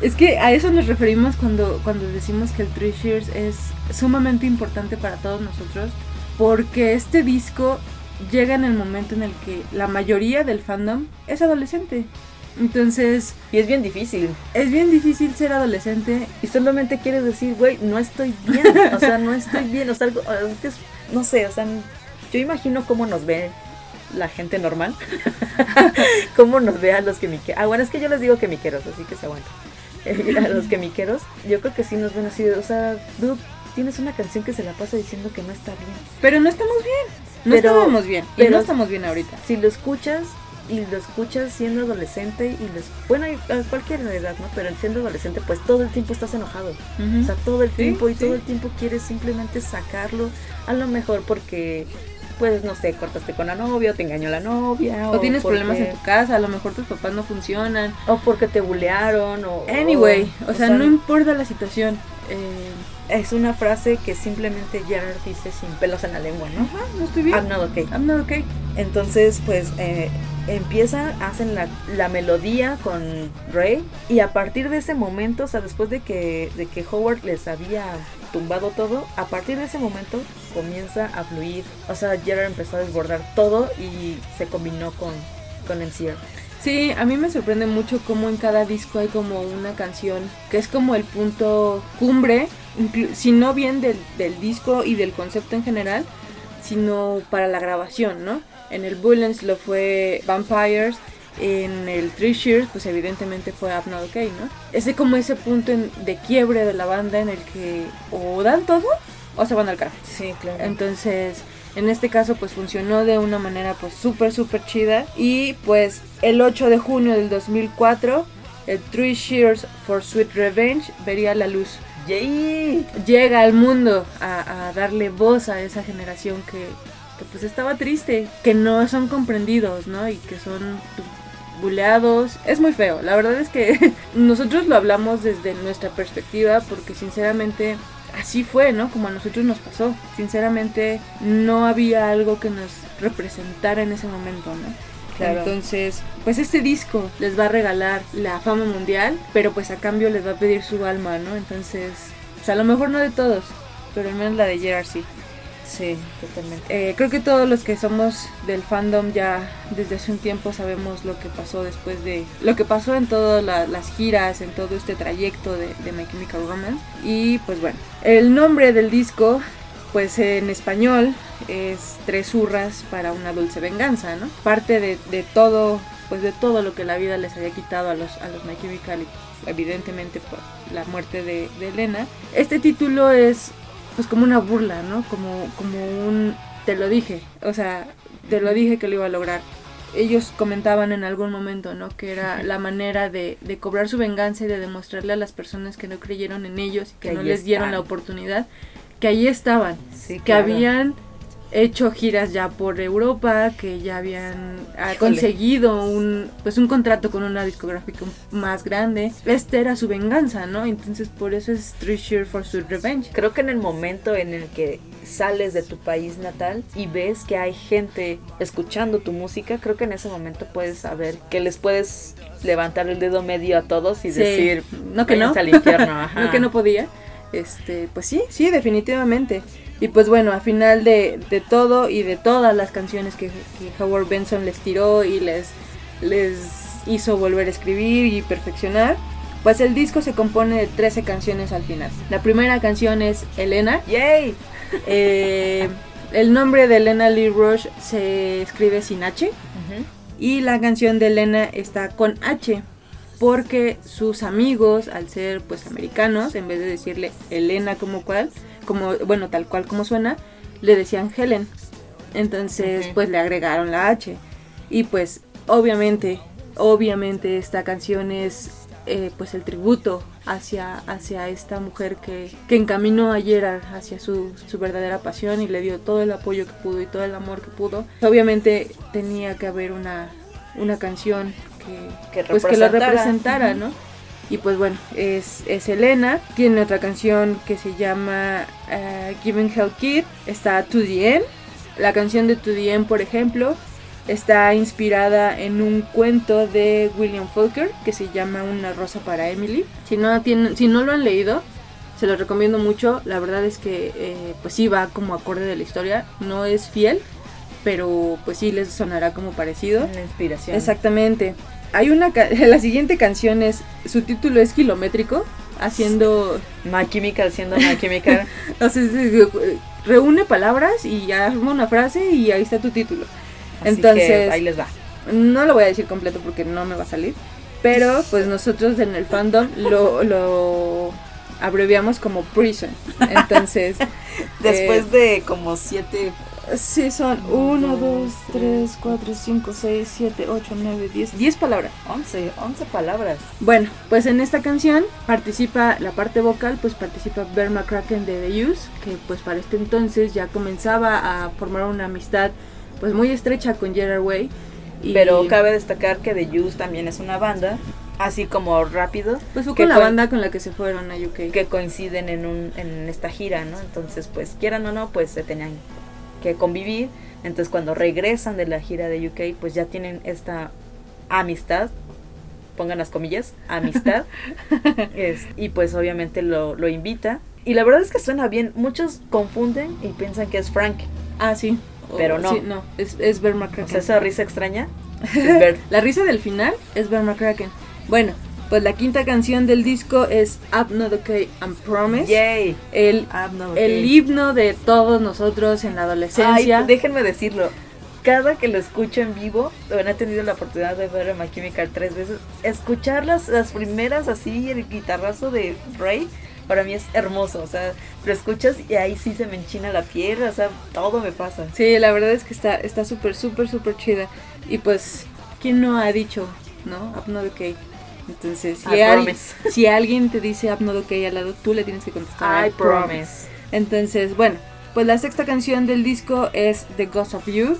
Es que a eso nos referimos cuando, cuando decimos que el Three Shears es sumamente importante para todos nosotros, porque este disco llega en el momento en el que la mayoría del fandom es adolescente. Entonces, Y es bien difícil. es bien difícil ser adolescente. Y solamente quieres decir, güey, no estoy bien. O sea, no estoy bien. O sea, no sé, o sea, yo imagino cómo nos ve la gente normal. <laughs> cómo nos ve a los que Ah, bueno, es que yo les digo que miqueros, así que se aguantan. <laughs> Eh, a los que miqueros, yo creo que sí nos ven así. O sea, dude, tienes una canción que se la pasa diciendo que no está bien. Pero no estamos bien. No Pero- estábamos bien. y pero- no estamos bien ahorita. Si lo escuchas y lo escuchas siendo adolescente y los bueno a cualquier edad no pero siendo adolescente pues todo el tiempo estás enojado O sea, todo el Sí, tiempo y sí. todo el tiempo quieres simplemente sacarlo. A lo mejor porque, pues, no sé, cortaste con la novia, o te engañó la novia. O tienes porque- problemas en tu casa, a lo mejor tus papás no funcionan. O porque te bulearon. O, Anyway, o, o sea, no importa la situación. Eh, Es una frase que simplemente Gerard dice sin pelos en la lengua, ¿no? ajá, no estoy bien. I'm not okay. I'm not okay. Entonces, pues, eh, empieza, hacen la, la melodía con Ray. Y a partir de ese momento, o sea, después de que, de que Howard les había tumbado todo, a partir de ese momento comienza a fluir. O sea, Gerard empezó a desbordar todo y se combinó con, con MCR. Sí, a mí me sorprende mucho cómo en cada disco hay como una canción que es como el punto cumbre, si no bien del, del disco y del concepto en general, sino para la grabación, ¿no? En el Bullens lo fue Vampires, en el Three Shears, pues evidentemente fue I'm Not Okay, ¿no? Ese como ese punto en- de quiebre de la banda en el que o dan todo o se van al carajo. Sí, claro. Entonces, en este caso, pues funcionó de una manera pues súper, súper chida. Y pues el 8 de junio del 2004, el Three Shears for Sweet Revenge vería la luz. ¡Yay! Llega al mundo a, darle voz a esa generación que, que, pues estaba triste, que no son comprendidos, ¿no? Y que son pues, buleados. Es muy feo. La verdad es que <laughs> nosotros lo hablamos desde nuestra perspectiva porque sinceramente así fue, ¿no? Como a nosotros nos pasó. Sinceramente no había algo que nos representara en ese momento, ¿no? Claro. Entonces, pues este disco les va a regalar la fama mundial, pero pues a cambio les va a pedir su alma, ¿no? Entonces, pues a lo mejor no de todos, pero al menos la de Gerard sí. Sí, totalmente. Eh, creo que todos los que somos del fandom ya desde hace un tiempo sabemos lo que pasó después de lo que pasó en todas la- las giras, en todo este trayecto de, de My Chemical Romance. Y pues bueno, el nombre del disco, pues en español es Tres hurras para una dulce venganza, ¿no? Parte de, de todo, pues de todo lo que la vida les había quitado a los, a los My Chemical pues, evidentemente por la muerte de, de Elena. Este título es pues como una burla, ¿no? Como, como un te lo dije, o sea, te lo dije que lo iba a lograr. Ellos comentaban en algún momento, ¿no? Que era la manera de, de cobrar su venganza y de demostrarle a las personas que no creyeron en ellos y que Que no les dieron están. la oportunidad, que ahí estaban, Sí, que habían hecho giras ya por Europa, que ya habían ah, Híjole. conseguido un pues un contrato con una discográfica más grande. Este era su venganza, ¿no? Entonces por eso es Three Shear for Sweet Revenge. Creo que en el momento en el que sales de tu país natal y ves que hay gente escuchando tu música, creo que en ese momento puedes saber que les puedes levantar el dedo medio a todos y Sí. decir, no que no, "Váyanse al infierno. <laughs> Ajá. no que no podía. Este, pues sí, sí, definitivamente. Y pues bueno, a final de, de todo y de todas las canciones que, que Howard Benson les tiró y les, les hizo volver a escribir y perfeccionar, pues el disco se compone de 13 canciones al final. La primera canción es Elena. ¡Yay! Eh, el nombre de Elena Lee Rush se escribe sin H. Y la canción de Elena está con H. Porque sus amigos, al ser pues americanos, en vez de decirle Elena como cual, como, bueno, tal cual como suena, le decían Helen. Entonces, pues le agregaron la H. Y pues, obviamente, obviamente esta canción es eh, pues el tributo hacia, hacia esta mujer que, que encaminó a Gerard hacia su, su verdadera pasión y le dio todo el apoyo que pudo y todo el amor que pudo. Obviamente tenía que haber una, una canción que, pues que la representara. ¿no? Y pues bueno, es, es Elena, tiene otra canción que se llama uh, Giving Hell Kid, está To The End, la canción de To The End, por ejemplo, Está inspirada en un cuento de William Faulkner que se llama Una rosa para Emily. Si no, tienen, si no lo han leído, se los recomiendo mucho. La verdad es que eh, pues sí va como acorde de la historia. No es fiel, pero pues sí les sonará como parecido. La inspiración. Exactamente. Hay una <laughs> la siguiente canción es su título es kilométrico, haciendo My Chemical siendo My Chemical. <laughs> o sea, es- es- reúne palabras y arma una frase y ahí está tu título. Así Entonces, que ahí les va. No lo voy a decir completo porque no me va a salir. Pero pues nosotros en el fandom lo, lo abreviamos como Prison. Entonces, <laughs> Después de como siete sí son 1, 2, 3, 4, 5, 6, 7, 8, 9, 10. 10 palabras. 11, 11 palabras. Bueno, pues en esta canción participa la parte vocal, pues participa Bear McCracken de The Use, que pues para este entonces ya comenzaba a formar una amistad pues muy estrecha con Gerard Way. Y Pero cabe destacar que The Juice también es una banda, así como rápido, pues fue que con la banda con la que se fueron a UK. que coinciden en, un, en esta gira, ¿no? Entonces, pues quieran o no, pues se tenían que convivir. Entonces, cuando regresan de la gira de UK, pues ya tienen esta amistad, pongan las comillas, amistad. <laughs> Es- y pues obviamente lo, lo invita. Y la verdad es que suena bien. Muchos confunden y piensan que es Frank. Ah, sí. Pero O- no. sí, no, es, es O sea, esa risa extraña. <laughs> es La risa del final es Bear McCracken. Bueno, pues la quinta canción del disco es Up Not Okay and Promise. Yay. El, no, el himno de todos nosotros en la adolescencia. Ay, déjenme decirlo. Cada que lo escucho en vivo, bueno, he tenido la oportunidad de ver a My Chemical tres veces, escuchar las, las primeras así, el guitarrazo de Ray, para mí es hermoso. O sea, lo escuchas y ahí sí se me enchina la piel, o sea, todo me pasa. Sí, la verdad es que está está súper, súper, súper chida. Y pues, ¿quién no ha dicho, no? Up Not Okay. Entonces, si, al- <laughs> si alguien te dice Up Not Okay al lado, tú le tienes que contestar I promise. Entonces, bueno, pues la sexta canción del disco es The Ghost of You.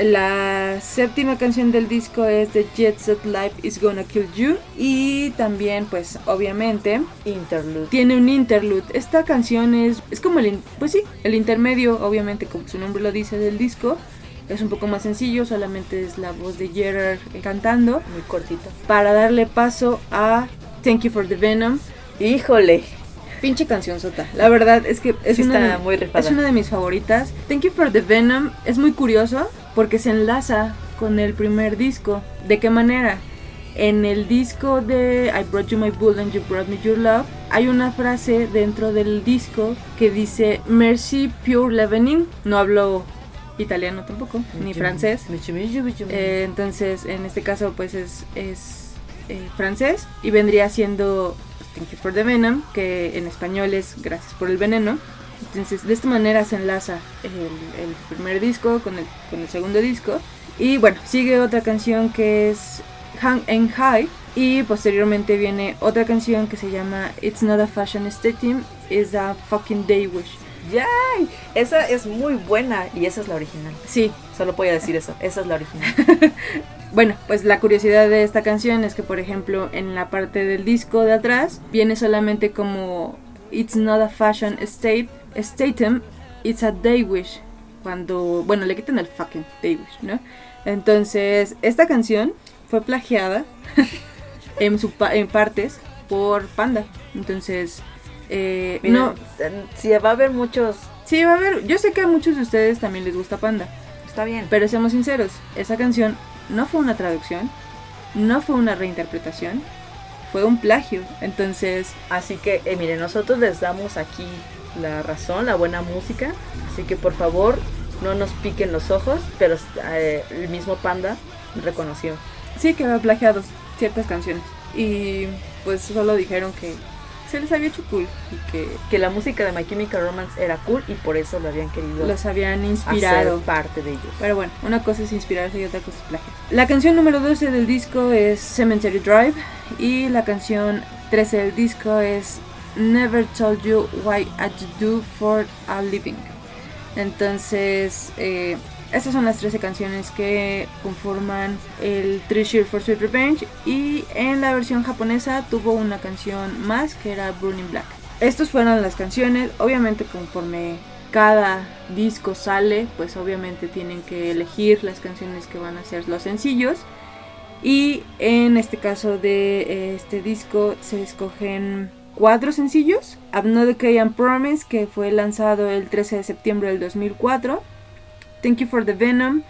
La séptima canción del disco es The Jet Set Life is Gonna Kill You. Y también, pues, obviamente, Interlude. tiene un interlude. Esta canción es, es como el, pues sí, el intermedio, obviamente, como su nombre lo dice, del disco. Es un poco más sencillo, solamente es la voz de Gerard cantando. Muy cortito. Para darle paso a Thank You for the Venom. Híjole. Pinche canción sota. La verdad es que es, Sí una, está de, muy rifada. es una de mis favoritas. Thank You for the Venom es muy curioso porque se enlaza con el primer disco. ¿De qué manera? En el disco de I Brought You My Bull and You Brought Me Your Love hay una frase dentro del disco que dice Mercy Pure Leavening. No hablo italiano tampoco, ni francés. Eh, entonces, en este caso, pues es, es eh, francés y vendría siendo Thank You for the Venom, que en español es Gracias por el veneno. Entonces, de esta manera se enlaza el, el primer disco con el, con el segundo disco. Y bueno, sigue otra canción que es Hang and High. Y posteriormente viene otra canción que se llama It's Not a Fashion Statement, It's a Fucking Day Wish. ¡Yay! Esa es muy buena y esa es la original. Sí, Solo voy a decir eso. Esa es la original. <laughs> Bueno, pues la curiosidad de esta canción es que, por ejemplo, en la parte del disco de atrás viene solamente como It's not a fashion state, statement, it's a day wish. Cuando, bueno, le quitan el fucking day wish, ¿no? Entonces, esta canción fue plagiada <laughs> en, su pa- en partes por Panda. Entonces, eh, no, si va a haber muchos, sí, va a haber, yo sé que a muchos de ustedes también les gusta Panda. está bien. Pero seamos sinceros, esa canción no fue una traducción, no fue una reinterpretación, fue un plagio. Entonces, Así que, eh, miren, nosotros les damos aquí la razón, la buena música. Así que por favor, no nos piquen los ojos, pero eh, el mismo Panda reconoció. sí que había plagiado ciertas canciones. Y pues solo dijeron que se les había hecho cool y que Que la música de My Chemical Romance era cool y por eso lo habían querido los habían hacer inspirado. parte de ellos. Pero bueno, una cosa es inspirarse y otra cosa es plagio. La canción número 12 del disco es Cemetery Drive y la canción 13 del disco es Never Told You Why I Do For a Living. Entonces, eh, estas son las 13 canciones que conforman el Treasure for Sweet Revenge y en la versión japonesa tuvo una canción más que era Burning Black. Estas fueron las canciones, obviamente conforme cada disco sale, pues obviamente tienen que elegir las canciones que van a ser los sencillos. Y en este caso de este disco se escogen cuatro sencillos. Another K and Promise, que fue lanzado el 13 de septiembre del 2004. Thank You for the Venom,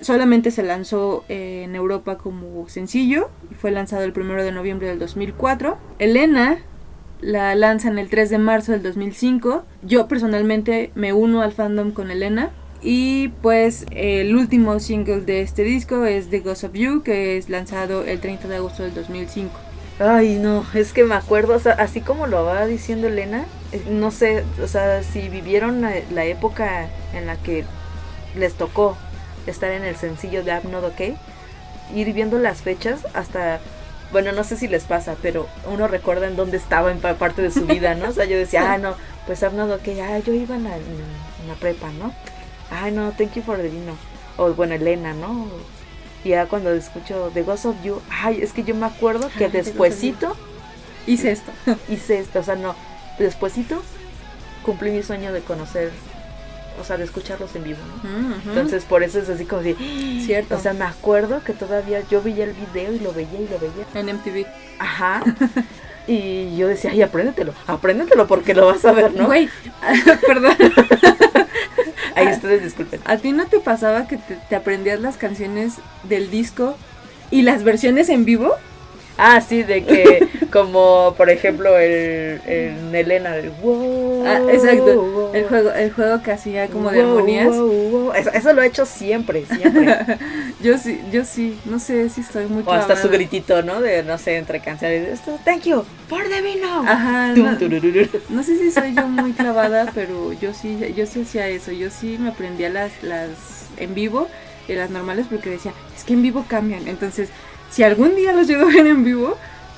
solamente se lanzó en Europa como sencillo y fue lanzado el 1 de noviembre del 2004. Elena la lanzan el 3 de marzo del 2005. Yo personalmente me uno al fandom con Elena. Y pues el último single de este disco es The Ghost of You, que es lanzado el 30 de agosto del 2005. Ay, no, es que me acuerdo, o sea, así como lo va diciendo Elena, eh, no sé, o sea, si vivieron la, época en la que les tocó estar en el sencillo de Not Okay, ir viendo las fechas hasta bueno, no sé si les pasa, pero uno recuerda en dónde estaba en parte de su vida, ¿no? O sea, yo decía, ah, no, pues not okay, ah, yo iba en la, en la prepa, ¿no? Ay, no, thank you for the vino. O bueno, Elena, ¿no? Y ya cuando escucho The Ghost of You, ay, es que yo me acuerdo que despuesito hice esto. <laughs> Hice esto, o sea, no, despuesito cumplí mi sueño de conocer, o sea, de escucharlos en vivo, ¿no? Entonces, por eso es así como si, cierto. O sea, me acuerdo que todavía yo veía el video y lo veía y lo veía. En MTV. Ajá. <laughs> Y yo decía, ay, apréndetelo, apréndetelo porque lo vas a ver, ¿no? Güey, <laughs> perdón. <laughs> Ahí ustedes disculpen. ¿A ti no te pasaba que te, aprendías las canciones del disco y las versiones en vivo? Ah, sí, de que <laughs> como por ejemplo el, el Elena, el wow. Ah, exacto. El juego, el juego que hacía como de armonías. eso, lo he hecho siempre, siempre. <laughs> yo sí, yo sí, no sé si estoy muy O hasta su gritito, ¿no? De no sé, entre canciones. Thank you for the vino. Ajá. No, sé si soy yo muy <laughs> clavada, pero yo sí, yo sí hacía eso. Yo sí me aprendía las, las en vivo y las normales porque decía, es que en vivo cambian. Entonces, si algún día los llego a ver en vivo,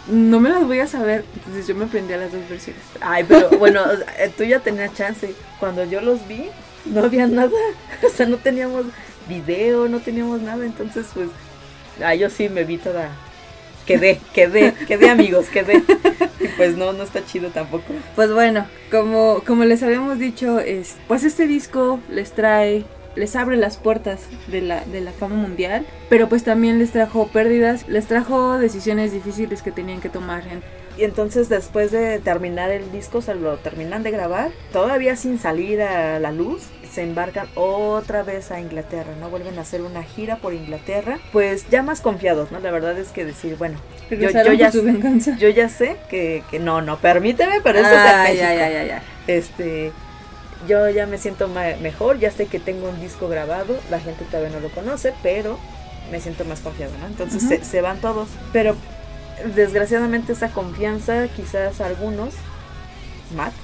no me las voy a saber. Entonces yo me aprendí a las dos versiones. Ay, pero bueno, eh, tú ya tenías chance. Cuando yo los vi, no había nada. <laughs> O sea, no teníamos video, no teníamos nada. Entonces, pues, ay, yo sí me vi toda. Quedé, quedé, quedé amigos, quedé. Y pues no, no está chido tampoco. Pues bueno, como, como les habíamos dicho, es, pues este disco les trae les abre las puertas de la, de la fama mundial, pero pues también les trajo pérdidas, les trajo decisiones difíciles que tenían que tomar. Y entonces después de terminar el disco, se lo terminan de grabar, todavía sin salir a la luz, se embarcan otra vez a Inglaterra, ¿no? Vuelven a hacer una gira por Inglaterra, pues ya más confiados, ¿no? La verdad es que decir, bueno, yo, ya, yo ya sé que, que no, no, permíteme, pero eso es ah, Ya, ya, ya, ya. Este, yo ya me siento mejor, ya sé que tengo un disco grabado, la gente todavía no lo conoce, pero me siento más confiado, ¿no? Entonces se, van todos, pero desgraciadamente esa confianza quizás a algunos, Matt,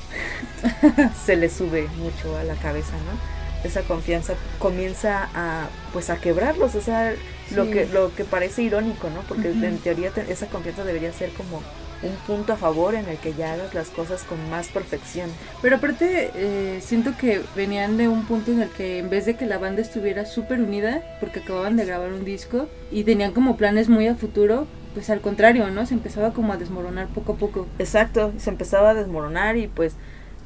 <laughs> se le sube mucho a la cabeza, ¿no? Esa confianza comienza a, pues a quebrarlos, o sea, lo, que, lo que parece irónico, ¿no? Porque en teoría esa confianza debería ser como un punto a favor en el que ya hagas las cosas con más perfección. Pero aparte, eh, siento que venían de un punto en el que en vez de que la banda estuviera súper unida, porque acababan de grabar un disco y tenían como planes muy a futuro, pues al contrario, ¿no? Se empezaba como a desmoronar poco a poco. Exacto, se empezaba a desmoronar y pues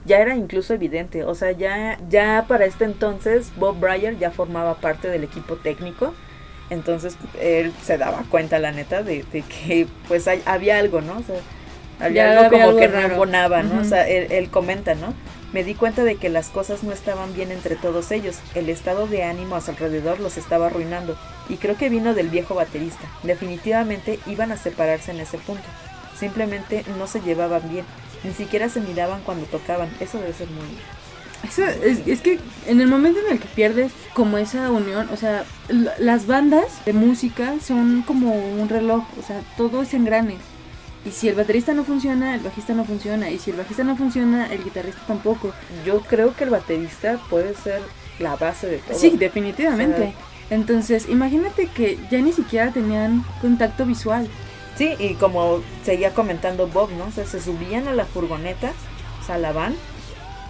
ya era incluso evidente, o sea, ya, ya para este entonces Bob Breyer ya formaba parte del equipo técnico entonces él se daba cuenta, la neta, de, que pues había algo, ¿no? O sea, había algo como que no embonaba, ¿no? O sea, él, comenta, ¿no? Me di cuenta de que las cosas no estaban bien entre todos ellos. El estado de ánimo a su alrededor los estaba arruinando. Y creo que vino del viejo baterista. Definitivamente iban a separarse en ese punto. Simplemente no se llevaban bien. Ni siquiera se miraban cuando tocaban. Eso debe ser muy es, que en el momento en el que pierdes como esa unión, o sea, las bandas de música son como un reloj, o sea, todo es engranes. Y si el baterista no funciona, el bajista no funciona. Y si el bajista no funciona, el guitarrista tampoco. Yo creo que el baterista puede ser la base de todo. Sí, definitivamente. Entonces, imagínate que ya ni siquiera tenían contacto visual. Sí, y como seguía comentando Bob, ¿no? O sea, se subían a la furgoneta, o sea, la van,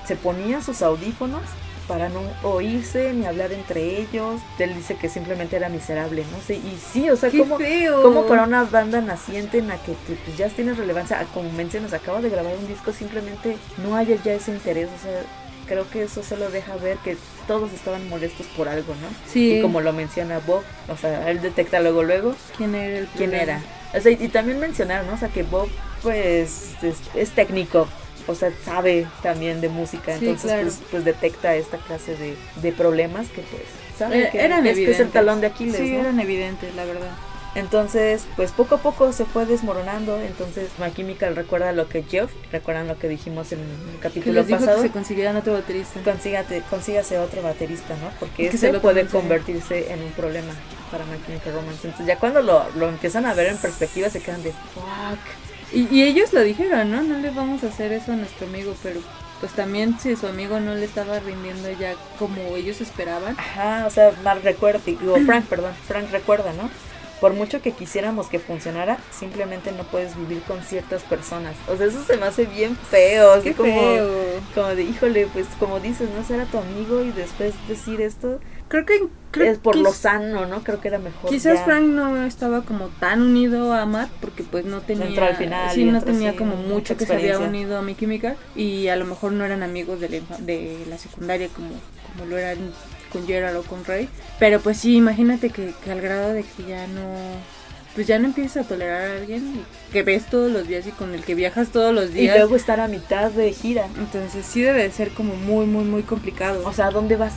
se ponían sus audífonos para no oírse ni hablar entre ellos. Él dice que simplemente era miserable, ¿no? sé y sí, o sea, como, como para una banda naciente en la que pues, ya tienes relevancia, como mencionas, acaba de grabar un disco, simplemente no hay ya ese interés, o sea, creo que eso solo deja ver que todos estaban molestos por algo, ¿no? Sí. Y como lo menciona Bob, o sea, él detecta luego, luego ¿Quién era el quién era. O sea, y, y también mencionar, ¿no? O sea, que Bob, pues, es, es técnico, o sea, sabe también de música, Sí, entonces, claro. pues, pues detecta esta clase de, de problemas que, pues, sabe Eh, que, eran es, que es el talón de Aquiles, Sí, ¿no? eran evidentes, la verdad. Entonces, pues poco a poco se fue desmoronando. Entonces, My Chemical recuerda lo que Geoff, recuerdan lo que dijimos en el capítulo les dijo pasado. que se consiguieran otro baterista. Consígate, consígase otro baterista, ¿no? Porque Que se este lo puede convertirse en un problema para My Chemical Romance. Entonces, ya cuando lo, lo empiezan a ver en perspectiva, se quedan de fuck. Y, y ellos lo dijeron, ¿no? No le vamos a hacer eso a nuestro amigo, pero pues también si su amigo no le estaba rindiendo ya como ellos esperaban. Ajá, o sea, Mark recuerda, digo, Frank, perdón, Frank recuerda, ¿no? Por mucho que quisiéramos que funcionara, simplemente no puedes vivir con ciertas personas. O sea, eso se me hace bien feo. Qué como, feo. como de, híjole, pues como dices, no será tu amigo y después decir esto Creo que creo es por que lo sano, ¿no? Creo que era mejor. Quizás ya. Frank no estaba como tan unido a Matt porque pues no tenía Entró al final sí no tenía sí, como mucho que se había unido a mi química y a lo mejor no eran amigos de la, de la secundaria como, como lo eran con Gerald o con Ray pero pues sí imagínate que, que al grado de que ya no pues ya no empiezas a tolerar a alguien que ves todos los días y con el que viajas todos los Y días luego estar a mitad de gira. entonces sí debe de ser como muy muy muy complicado O sea, ¿a dónde vas?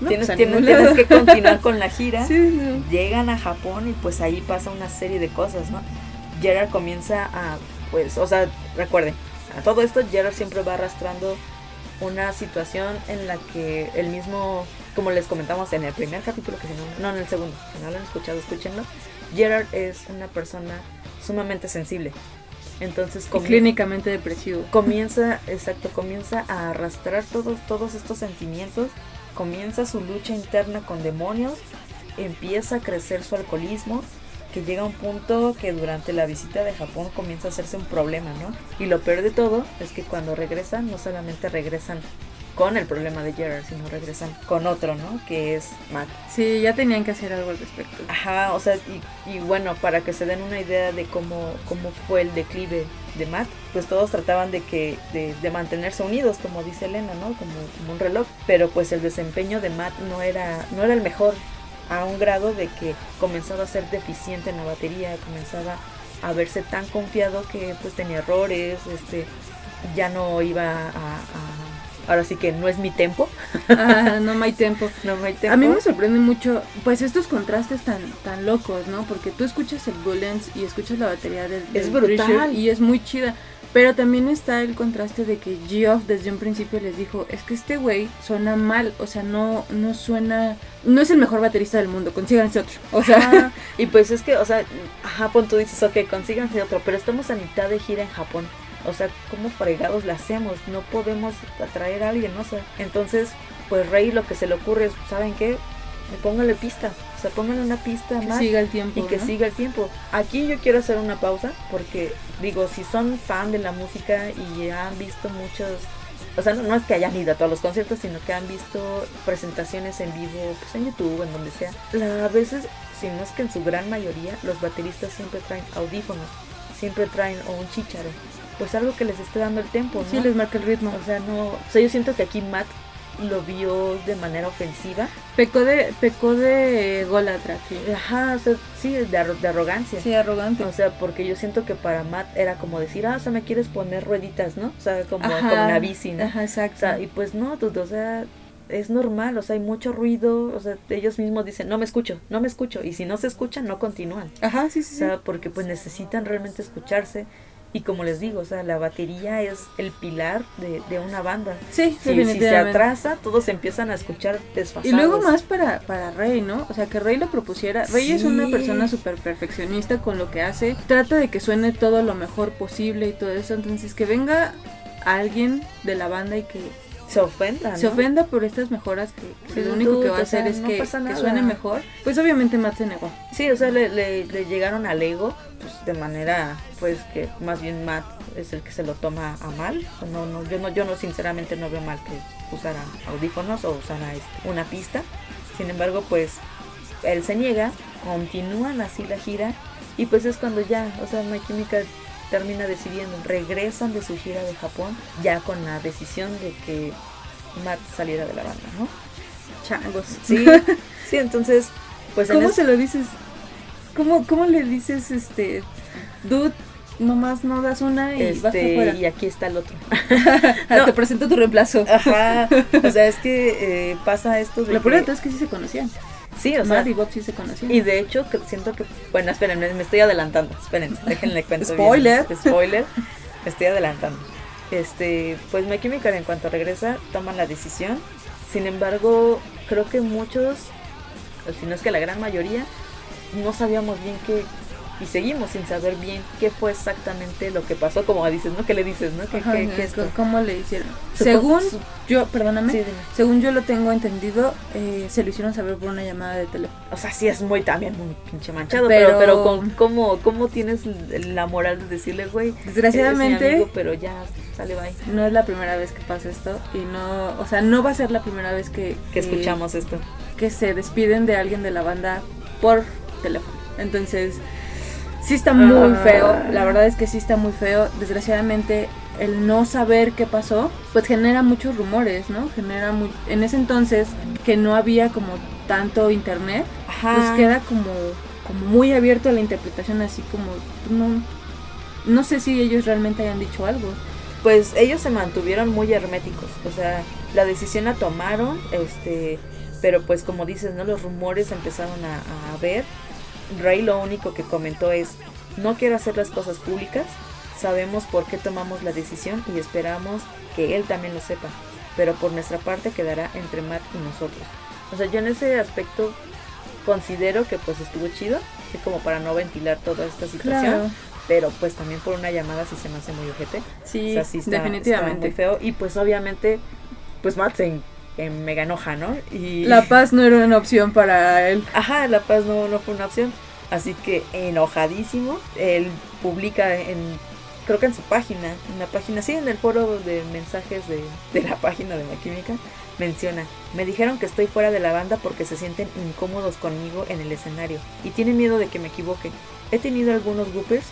No, tienes, pues, tienes, tienes que continuar con la gira. <laughs> Sí, sí. Llegan a Japón y pues ahí pasa una serie de cosas, ¿no? Gerard comienza a, pues, o sea, recuerden, a todo esto Gerard siempre va arrastrando una situación en la que el mismo, como les comentamos en el primer capítulo, que si no, no en el segundo, si no lo han escuchado, escúchenlo, Gerard es una persona sumamente sensible. Entonces, Y clínicamente depresivo comienza, exacto, comienza a arrastrar todos, todos estos sentimientos, comienza su lucha interna con demonios, empieza a crecer su alcoholismo, que llega a un punto que durante la visita de Japón comienza a hacerse un problema, ¿no? Y lo peor de todo es que cuando regresan, no solamente regresan con el problema de Gerard, sino regresan con otro, ¿no? Que es Matt. sí ya tenían que hacer algo al respecto Ajá, o sea, y, y bueno, para que se den una idea de cómo, cómo fue el declive de Matt, pues todos trataban de que de, de mantenerse unidos, como dice Elena, ¿no? Como, como un reloj, pero pues el desempeño de Matt no era no era el mejor a un grado de que comenzaba a ser deficiente en la batería, comenzaba a verse tan confiado que pues tenía errores, este ya no iba a, a- ahora sí que no es mi tempo, Ah, no hay tiempo. no hay tempo. <laughs> A mí me sorprende mucho, pues estos contrastes tan tan locos, ¿no? Porque tú escuchas el Bullens y escuchas la batería del, Es del brutal. Thrasher y es muy chida. Pero también está el contraste de que Geoff desde un principio les dijo, es que este güey suena mal, o sea, no, no suena, no es el mejor baterista del mundo, consíganse otro. O sea, <laughs> y pues es que, o sea, Japón tú dices, ok, consíganse otro, pero estamos a mitad de gira en Japón. O sea, ¿cómo fregados la hacemos? No podemos atraer a alguien, ¿no? O sea, entonces, pues Rey lo que se le ocurre es, ¿saben qué? Póngale pista. O sea, póngale una pista que más siga el tiempo. y que ¿no? siga el tiempo. Aquí yo quiero hacer una pausa porque, digo, si son fan de la música y han visto muchos, o sea, no, no es que hayan ido a todos los conciertos, sino que han visto presentaciones en vivo, pues en YouTube, en donde sea. La- a veces, si no es que en su gran mayoría, los bateristas siempre traen audífonos, siempre traen o un chícharo, pues algo que les esté dando el tempo, ¿no? Sí, les marca el ritmo. O sea, no, o sea, yo siento que aquí Matt lo vio de manera ofensiva. Pecó de, pecó de golatra aquí. Ajá, o sea, sí, de, arro- de arrogancia. Sí, arrogante. O sea, porque yo siento que para Matt era como decir, ah, o sea, me quieres poner rueditas, ¿no? O sea, como, Ajá. como una bici, ¿no? Ajá, O exacto. sea, y pues no, dude, o sea, es normal, o sea, hay mucho ruido, o sea, ellos mismos dicen, no me escucho, no me escucho, y si no se escuchan, no continúan. Ajá, sí, O sí. sí. sea, porque pues necesitan realmente escucharse. Y como les digo, o sea, la batería es el pilar de, de una banda. Sí, Si, si se atrasa, todos empiezan a escuchar desfasados. Y luego más para, para Rey, ¿no? O sea, que Rey lo propusiera. Rey es una persona súper perfeccionista con lo que hace. Trata de que suene todo lo mejor posible y todo eso. Entonces, que venga alguien de la banda y que se ofenda, se ofenda por estas mejoras que, que lo único que va a sea, hacer es no que, suene mejor. Pues obviamente Matt se negó. Sí, o sea, le, le- le llegaron al ego, pues de manera, pues que más bien Matt es el que se lo toma a mal. No, no, yo no, yo no sinceramente no veo mal que usara audífonos o usara este, una pista. Sin embargo, pues él se niega, continúan así la gira y pues es cuando ya, o sea, My Chemical termina decidiendo, regresan de su gira de Japón ya con la decisión de que Matt saliera de la banda, ¿no? Changos. Sí, <laughs> sí, entonces, pues en ¿Cómo es- se lo dices? ¿Cómo, ¿Cómo le dices, este, dude, nomás no das una y vas este, afuera? y aquí está el otro. <laughs> No. Te presento tu reemplazo. Ajá, o sea, es que eh, pasa esto de Lo que- es que sí se conocían. Sí, o sea, y Bob sí se conocían. Y de hecho, que siento que. Bueno, esperen, me, me estoy adelantando. Esperen, déjenle cuento. bien. Spoiler. <laughs> Spoiler. Me estoy adelantando. Este, pues My Chemical en cuanto regresa, toman la decisión. Sin embargo, creo que muchos, si no es que la gran mayoría, no sabíamos bien qué. Y seguimos sin saber bien qué fue exactamente lo que pasó. Como dices, ¿no? ¿Qué le dices, no? ¿Qué, Ajá, qué- qué esto? ¿Cómo le hicieron? Según su- yo, perdóname, Sí, según yo lo tengo entendido, eh, se lo hicieron saber por una llamada de teléfono. O sea, sí es muy también muy pinche manchado, pero, Pero- pero con, ¿cómo, ¿cómo tienes la moral de decirle, güey? Desgraciadamente, amigo, pero ya sale bye. no es la primera vez que pasa esto y no, o sea, no va a ser la primera vez que, Que escuchamos esto. que se despiden de alguien de la banda por teléfono. Entonces, sí está muy Ah. feo, la verdad es que sí está muy feo. Desgraciadamente, el no saber qué pasó, pues genera muchos rumores, ¿no? Genera muy... En ese entonces, que no había como tanto internet, Ajá. pues queda como, como muy abierto a la interpretación, así como... No, no sé si ellos realmente hayan dicho algo. Pues ellos se mantuvieron muy herméticos. O sea, la decisión la tomaron, este, pero pues como dices, ¿no? Los rumores empezaron a, a ver. Ray lo único que comentó es, no quiero hacer las cosas públicas, sabemos por qué tomamos la decisión y esperamos que él también lo sepa, pero por nuestra parte quedará entre Matt y nosotros. O sea, yo en ese aspecto considero que pues estuvo chido, así como para no ventilar toda esta situación, Claro, pero pues también por una llamada sí se me hace muy ojete. sí, O sea, sí está, definitivamente. está muy feo. Y pues obviamente, pues Matt se en- mega enoja, ¿no? Y La paz no era una opción para él. Ajá, La Paz no, no fue una opción. Así que enojadísimo, él publica en, creo que en su página, en la página, sí, en el foro de mensajes de, de la página de La Química, menciona, me dijeron que estoy fuera de la banda porque se sienten incómodos conmigo en el escenario y tienen miedo de que me equivoque. He tenido algunos goopers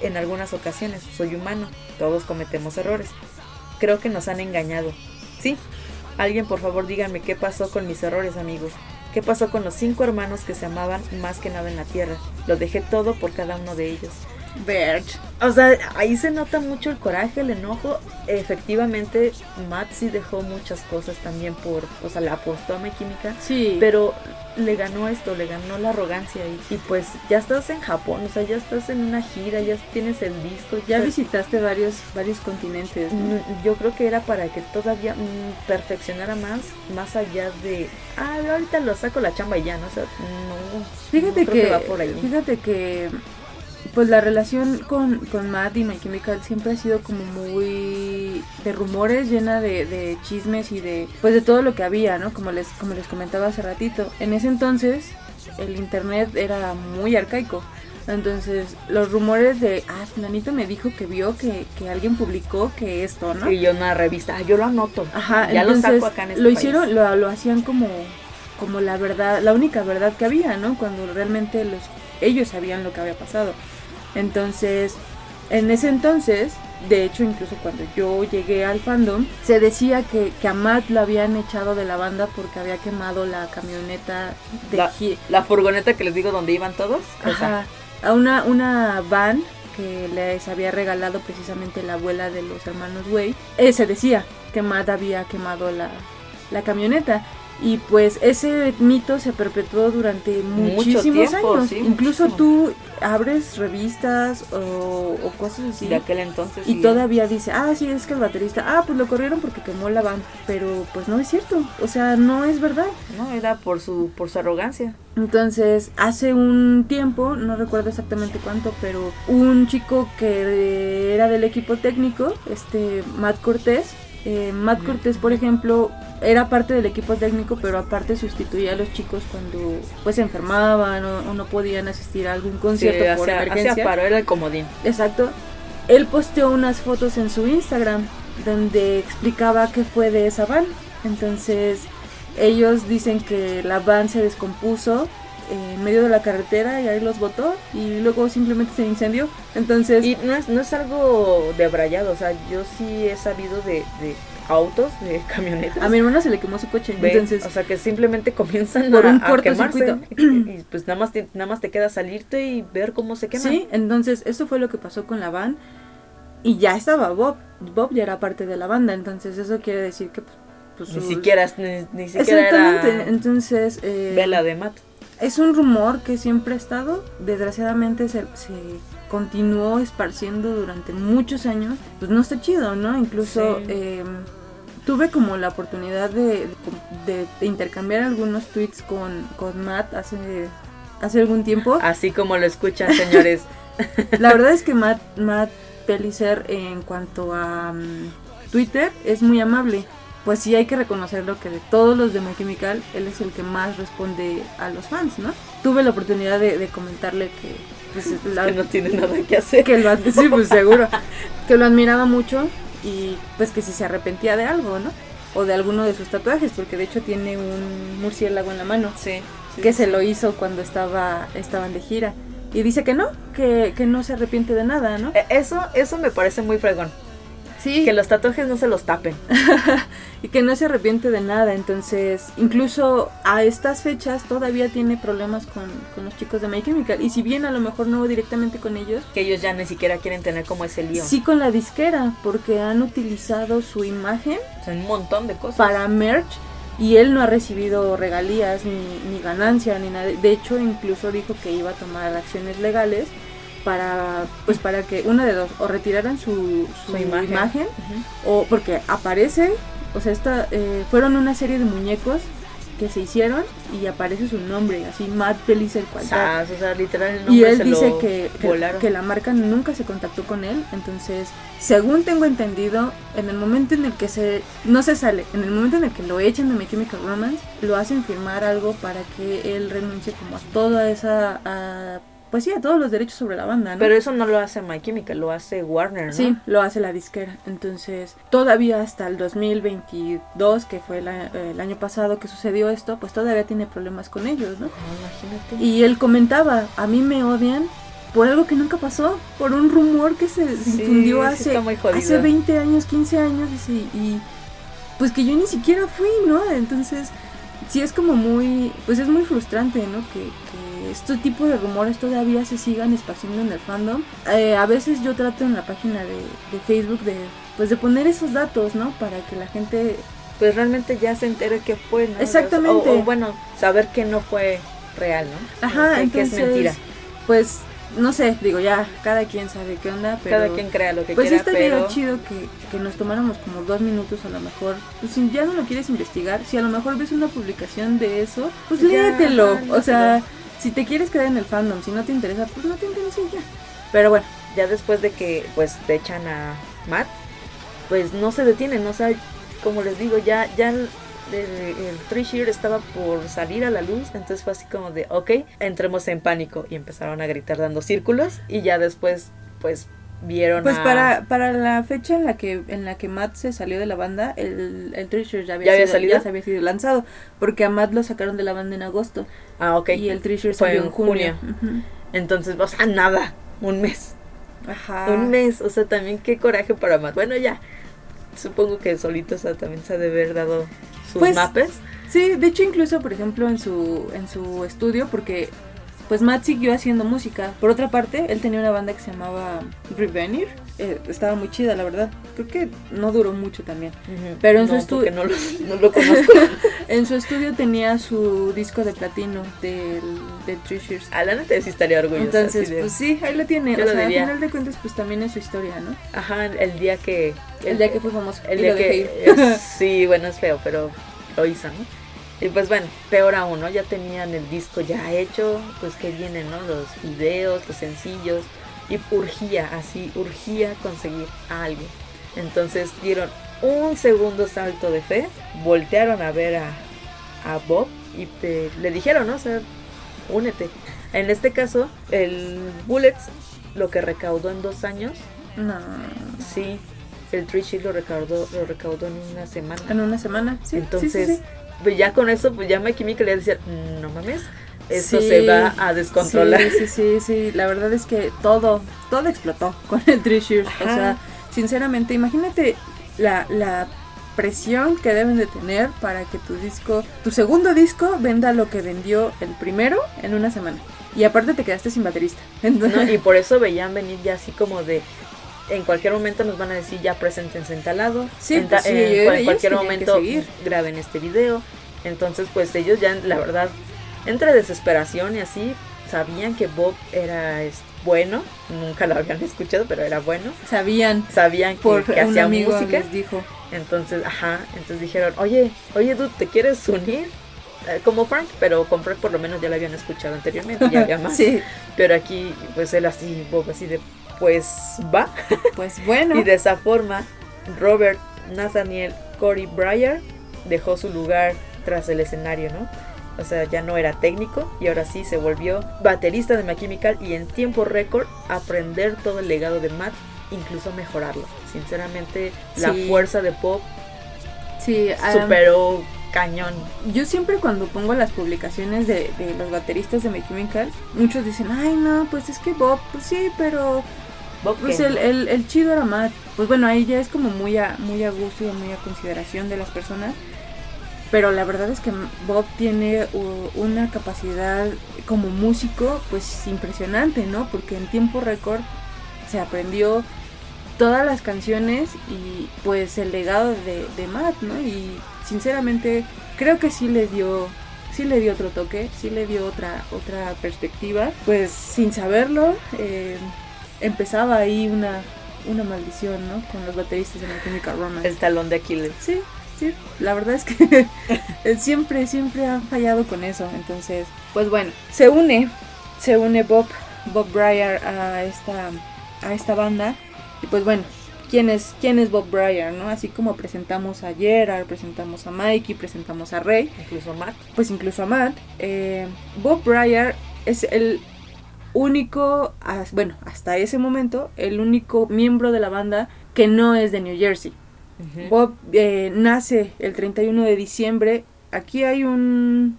en algunas ocasiones, soy humano, todos cometemos errores. Creo que nos han engañado. Sí, alguien por favor díganme qué pasó con mis errores amigos. ¿Qué pasó con los cinco hermanos que se amaban más que nada en la tierra? Lo dejé todo por cada uno de ellos. Verge. O sea, ahí se nota mucho el coraje, el enojo. Efectivamente, Matt sí dejó muchas cosas también por, o sea, le apostó a mi química, Sí. pero le ganó esto, le ganó la arrogancia y, y pues ya estás en Japón, o sea, ya estás en una gira, ya tienes el disco, ya o sea, visitaste varios, varios continentes. ¿no? Mm, Yo creo que era para que todavía mm, perfeccionara más, más allá de, ah, ahorita lo saco la chamba y ya, ¿no? O sea, no. Fíjate no creo que, va por ahí. fíjate que pues la relación con, con Matt y My Chemical siempre ha sido como muy de rumores, llena de, de chismes y de pues de todo lo que había, ¿no? Como les, como les comentaba hace ratito. En ese entonces el internet era muy arcaico. Entonces, los rumores de, ah, fulanito me dijo que vio que, que alguien publicó que esto, ¿no? Y yo en una revista, ah, yo lo anoto. Ajá, ya lo entonces saco acá en este lo hicieron, lo, lo hacían como, como la verdad, la única verdad que había, ¿no? Cuando realmente los, ellos sabían lo que había pasado. Entonces, en ese entonces, de hecho, incluso cuando yo llegué al fandom, se decía que, que a Matt lo habían echado de la banda porque había quemado la camioneta de La, la furgoneta que les digo donde iban todos. Ajá, a una, una van que les había regalado precisamente la abuela de los hermanos Way. Eh, se decía que Matt había quemado la, la camioneta. Y pues ese mito se perpetuó durante Mucho muchísimos tiempo, años. sí, Incluso muchísimo. tú abres revistas o, o cosas así. de aquel entonces. Y todavía dice, ah, sí, es que el baterista, ah, pues lo corrieron porque quemó la van. Pero pues no es cierto. O sea, no es verdad. No, era por su, por su arrogancia. Entonces, hace un tiempo, no recuerdo exactamente cuánto, pero un chico que era del equipo técnico, este Matt Cortés, eh, Matt. Cortés, por ejemplo, era parte del equipo técnico, pero aparte sustituía a los chicos cuando pues se enfermaban o, o no podían asistir a algún concierto Sí, por emergencia. paro, era el comodín. Exacto. Él posteó unas fotos en su Instagram donde explicaba qué fue de esa van. Entonces, ellos dicen que la van se descompuso en medio de la carretera y ahí los botó y luego simplemente se incendió. Entonces, Y no es, no es algo de brayado, o sea, yo sí he sabido de, de autos, de <laughs> camionetas. A mi hermano se le quemó su coche, Ve, entonces o sea que simplemente comienzan Por a, un a quemarse cortocircuito. y pues nada más te, nada más te queda salirte y ver cómo se quema. Sí, entonces eso fue lo que pasó con la van y ya estaba Bob. Bob ya era parte de la banda, entonces eso quiere decir que pues, pues, Ni sus- siquiera ni, ni siquiera Exactamente, era entonces eh, vela de Matt. Es un rumor que siempre ha estado, desgraciadamente se, se continuó esparciendo durante muchos años, pues no está chido, ¿no? Incluso Sí. eh, tuve como la oportunidad de, de- de intercambiar algunos tweets con, con Matt hace, hace algún tiempo. Así como lo escuchan, señores. <laughs> La verdad es que Matt, Matt Pellicer en cuanto a mm, Twitter es muy amable. Pues sí hay que reconocerlo que de todos los de My Chemical, él es el que más responde a los fans, ¿no? Tuve la oportunidad de, de comentarle que, pues, <laughs> la- que no tiene nada que hacer. que lo sí, pues <laughs> seguro, que lo admiraba mucho y pues que si se arrepentía de algo, ¿no? O de alguno de sus tatuajes, porque de hecho tiene un murciélago en la mano Sí. sí, que sí, se lo hizo cuando estaba estaban de gira. Y dice que no, que, que no se arrepiente de nada, ¿no? Eh, Eso, eso me parece muy fregón. Sí, Que los tatuajes no se los tapen. <laughs> y que no se arrepiente de nada. Entonces, incluso a estas fechas todavía tiene problemas con, con los chicos de My Chemical. Y si bien a lo mejor no directamente con ellos, Que ellos ya ni siquiera quieren tener como ese lío. sí con la disquera, porque han utilizado su imagen O sea, un montón de cosas. para merch y él no ha recibido regalías ni, ni ganancia ni nada. De hecho, incluso dijo que iba a tomar acciones legales para pues para que una de dos o retiraran su, su Su imagen. o porque aparece, o sea, esta eh, fueron una serie de muñecos que se hicieron y aparece su nombre, así Matt. Sas, o sea, literal el nombre Y él se dice lo que, que la marca nunca se contactó con él, entonces, según tengo entendido, en el momento en el que se, no se sale, en el momento en el que lo echan de My Chemical Romance, lo hacen firmar algo para que él renuncie como a toda esa, a, pues sí, a todos los derechos sobre la banda, ¿no? Pero eso no lo hace My Chemical, lo hace Warner, ¿no? Sí, lo hace la disquera. Entonces, todavía hasta el 2022, que fue la- eh, el año pasado que sucedió esto, pues todavía tiene problemas con ellos, ¿no? Ah, imagínate. Y él comentaba, a mí me odian por algo que nunca pasó, por un rumor que se Sí, difundió hace, hace 20 años, 15 años, dice, y pues que yo ni siquiera fui, ¿no? Entonces, sí es como muy, pues es muy frustrante, ¿no? Que, que este tipo de rumores todavía se sigan esparciendo en el fandom. Eh, a veces yo trato en la página de, de Facebook de, pues de poner esos datos, ¿no? Para que la gente Pues realmente ya se entere que fue, ¿no? Exactamente. O, o bueno, saber que no fue real, ¿no? Ajá, que, que entonces, es mentira. pues, no sé, digo, ya, cada quien sabe qué onda, pero... Cada quien crea lo que Pues quiera, estaría pero chido que, que nos tomáramos como dos minutos a lo mejor. Pues si ya no lo quieres investigar, si a lo mejor ves una publicación de eso, pues Ya, léetelo. ajá, O sea. Si te quieres quedar en el fandom, si no te interesa, pues no te interesa ya. Pero bueno, ya después de que pues te echan a Matt, pues no se detienen, o sea, como les digo, ya ya el, el, el Three estaba por salir a la luz, entonces fue así como de, ok, entremos en pánico y empezaron a gritar dando círculos y ya después pues vieron pues a... para, para la fecha en la que en la que Matt se salió de la banda, el, el Treasure ya había, ¿Ya había sido, salido? ya se había sido lanzado. Porque a Matt lo sacaron de la banda en agosto. Ah, ok. Y el Treasure Fue salió en en junio. Entonces, o sea, nada, un mes. Ajá. Un mes, o sea, también qué coraje para Matt. Bueno, ya, supongo que solito, o sea, también se ha de haber dado sus Pues, mapes. Sí, de hecho incluso por ejemplo en su en su estudio porque pues Matt siguió haciendo música. Por otra parte, él tenía una banda que se llamaba Revenir. Eh, estaba muy chida, la verdad. Creo que no duró mucho también. Ujú. Pero en su No, estu- porque no lo, no lo conozco. <laughs> En su estudio tenía su disco de platino del de Shears. A la neta sí estaría orgullosa. Entonces, de- pues sí, ahí lo tiene. Yo o lo sea, al final de cuentas, pues también es su historia, ¿no? Ajá, el día que... El, día que fue famoso. El y día lo dejé que... ir. es- sí, bueno, es feo, pero lo hizo, ¿no? Y pues bueno, peor aún, ¿no? Ya tenían el disco ya hecho, pues que vienen, ¿no? Los videos, los sencillos. Y urgía, así, urgía conseguir a alguien. Entonces dieron un segundo salto de fe, voltearon a ver a, a Bob y te- le dijeron, ¿no? O sea, únete. En este caso, el Bullets, lo que recaudó en dos años, No. sí, el Shield lo recaudó, lo recaudó en una semana. En una semana. Sí, Entonces, sí, sí, sí. Pues ya con eso, pues ya My Chemical le decía, "Mm, no mames, esto Sí, se va a descontrolar. Sí, sí, sí, sí. La verdad es que todo, todo explotó <laughs> con el Shears. O sea, sinceramente, imagínate la, la presión que deben de tener para que tu disco, tu segundo disco, venda lo que vendió el primero en una semana. Y aparte te quedaste sin baterista. <laughs> ¿No? Y por eso veían venir ya así como de en cualquier momento nos van a decir ya preséntense en talado. Sí, en, pues sí, en cual- cualquier momento graben este video. Entonces, pues ellos ya, la verdad, entre desesperación y así, sabían que Bob era bueno. Nunca lo habían <laughs> escuchado, pero era bueno. Sabían Sabían que, por que hacía música. les dijo. Entonces, ajá, entonces dijeron, oye, oye, dude, ¿te quieres unir? Eh, Como Frank, pero con Frank por lo menos ya lo habían escuchado anteriormente, ya había <laughs> más. Sí, Pero aquí, pues él así, Bob así de, pues va. pues bueno. <laughs> Y de esa forma, Robert Nathaniel Cory Breyer dejó su lugar tras el escenario, ¿no? O sea, ya no era técnico y ahora sí se volvió baterista de My Chemical y en tiempo récord aprender todo el legado de Matt, incluso mejorarlo. Sinceramente, la fuerza de Pop Sí, am, superó cañón. yo siempre cuando pongo las publicaciones de, de los bateristas de My Chemical, muchos dicen, ay no, pues es que Bob, pues sí, pero Bob pues el, el, el chido era Matt. Pues bueno, ahí ya es como muy a, muy a gusto y muy a consideración de las personas. Pero la verdad es que Bob tiene una capacidad como músico pues impresionante, ¿no? Porque en tiempo récord se aprendió todas las canciones y pues el legado de, de Matt, ¿no? Y sinceramente creo que sí le dio sí le dio otro toque, sí le dio otra otra perspectiva. Pues sin saberlo eh, empezaba ahí una una maldición, ¿no? Con los bateristas de My Chemical Romance. el talón de Aquiles. Sí, sí, la verdad es que <laughs> siempre, siempre han fallado con eso. Entonces, pues bueno, se une, se une Bob, Bob Breyer a esta, a esta banda. Y pues bueno, ¿quién es, quién es Bob Breyer, no? Así como presentamos a Gerard, presentamos a Mikey, presentamos a Ray, Incluso Matt. pues incluso a Matt. eh, Bob Breyer es el único, bueno, hasta ese momento, el único miembro de la banda que no es de New Jersey. Bob eh, nace el 31 de diciembre. Aquí hay un.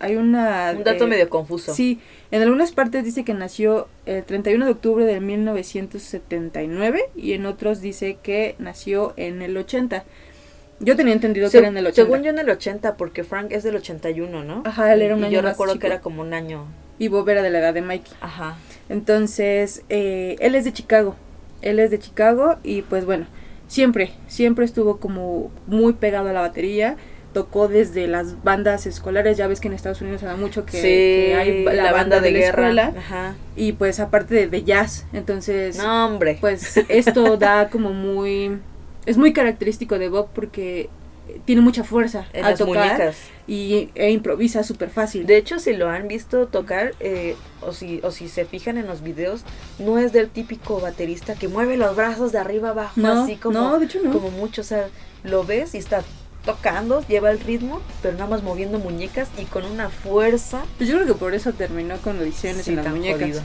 Hay una. Un dato eh, medio confuso. Sí, en algunas partes dice que nació el 31 de octubre de 1979 y en otros dice que nació en el 80. Yo tenía entendido que era en el 80. Según yo en el 80, porque Frank es del 81, ¿no? Ajá, él era un Y año yo más recuerdo chico. que era como un año. Y Bob era de la edad de Mikey. Ajá. Entonces, eh, él es de Chicago. Él es de Chicago y pues bueno, siempre, siempre estuvo como muy pegado a la batería. Tocó desde las bandas escolares, ya ves que en Estados Unidos se da mucho que, sí, que hay la, banda, de, la guerra. escuela Ajá. y pues aparte de, de jazz. Entonces, No, hombre. pues esto <laughs> da como muy... Es muy característico de Bob porque tiene mucha fuerza en al las tocar muñecas. Y, e improvisa súper fácil. De hecho, si lo han visto tocar, eh, o, si, o si se fijan en los videos, no es del típico baterista que mueve los brazos de arriba abajo, no, así como, no, de hecho no. como mucho. O sea, lo ves y está tocando, lleva el ritmo, pero nada más moviendo muñecas y con una fuerza. Pues yo creo que por eso terminó con audiciones Sí, en las muñecas. jodido.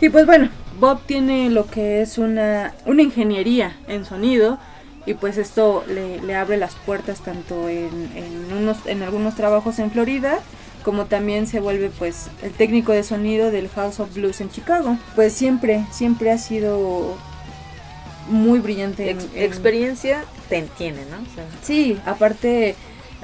Y pues bueno, Bob tiene lo que es una, una ingeniería en sonido y pues esto le, le abre las puertas tanto en, en, unos, en algunos trabajos en Florida como también se vuelve pues el técnico de sonido del House of Blues en Chicago. Pues siempre, siempre ha sido muy brillante. en- Ex- en- experiencia te tiene, ¿no? O sea, Sí, aparte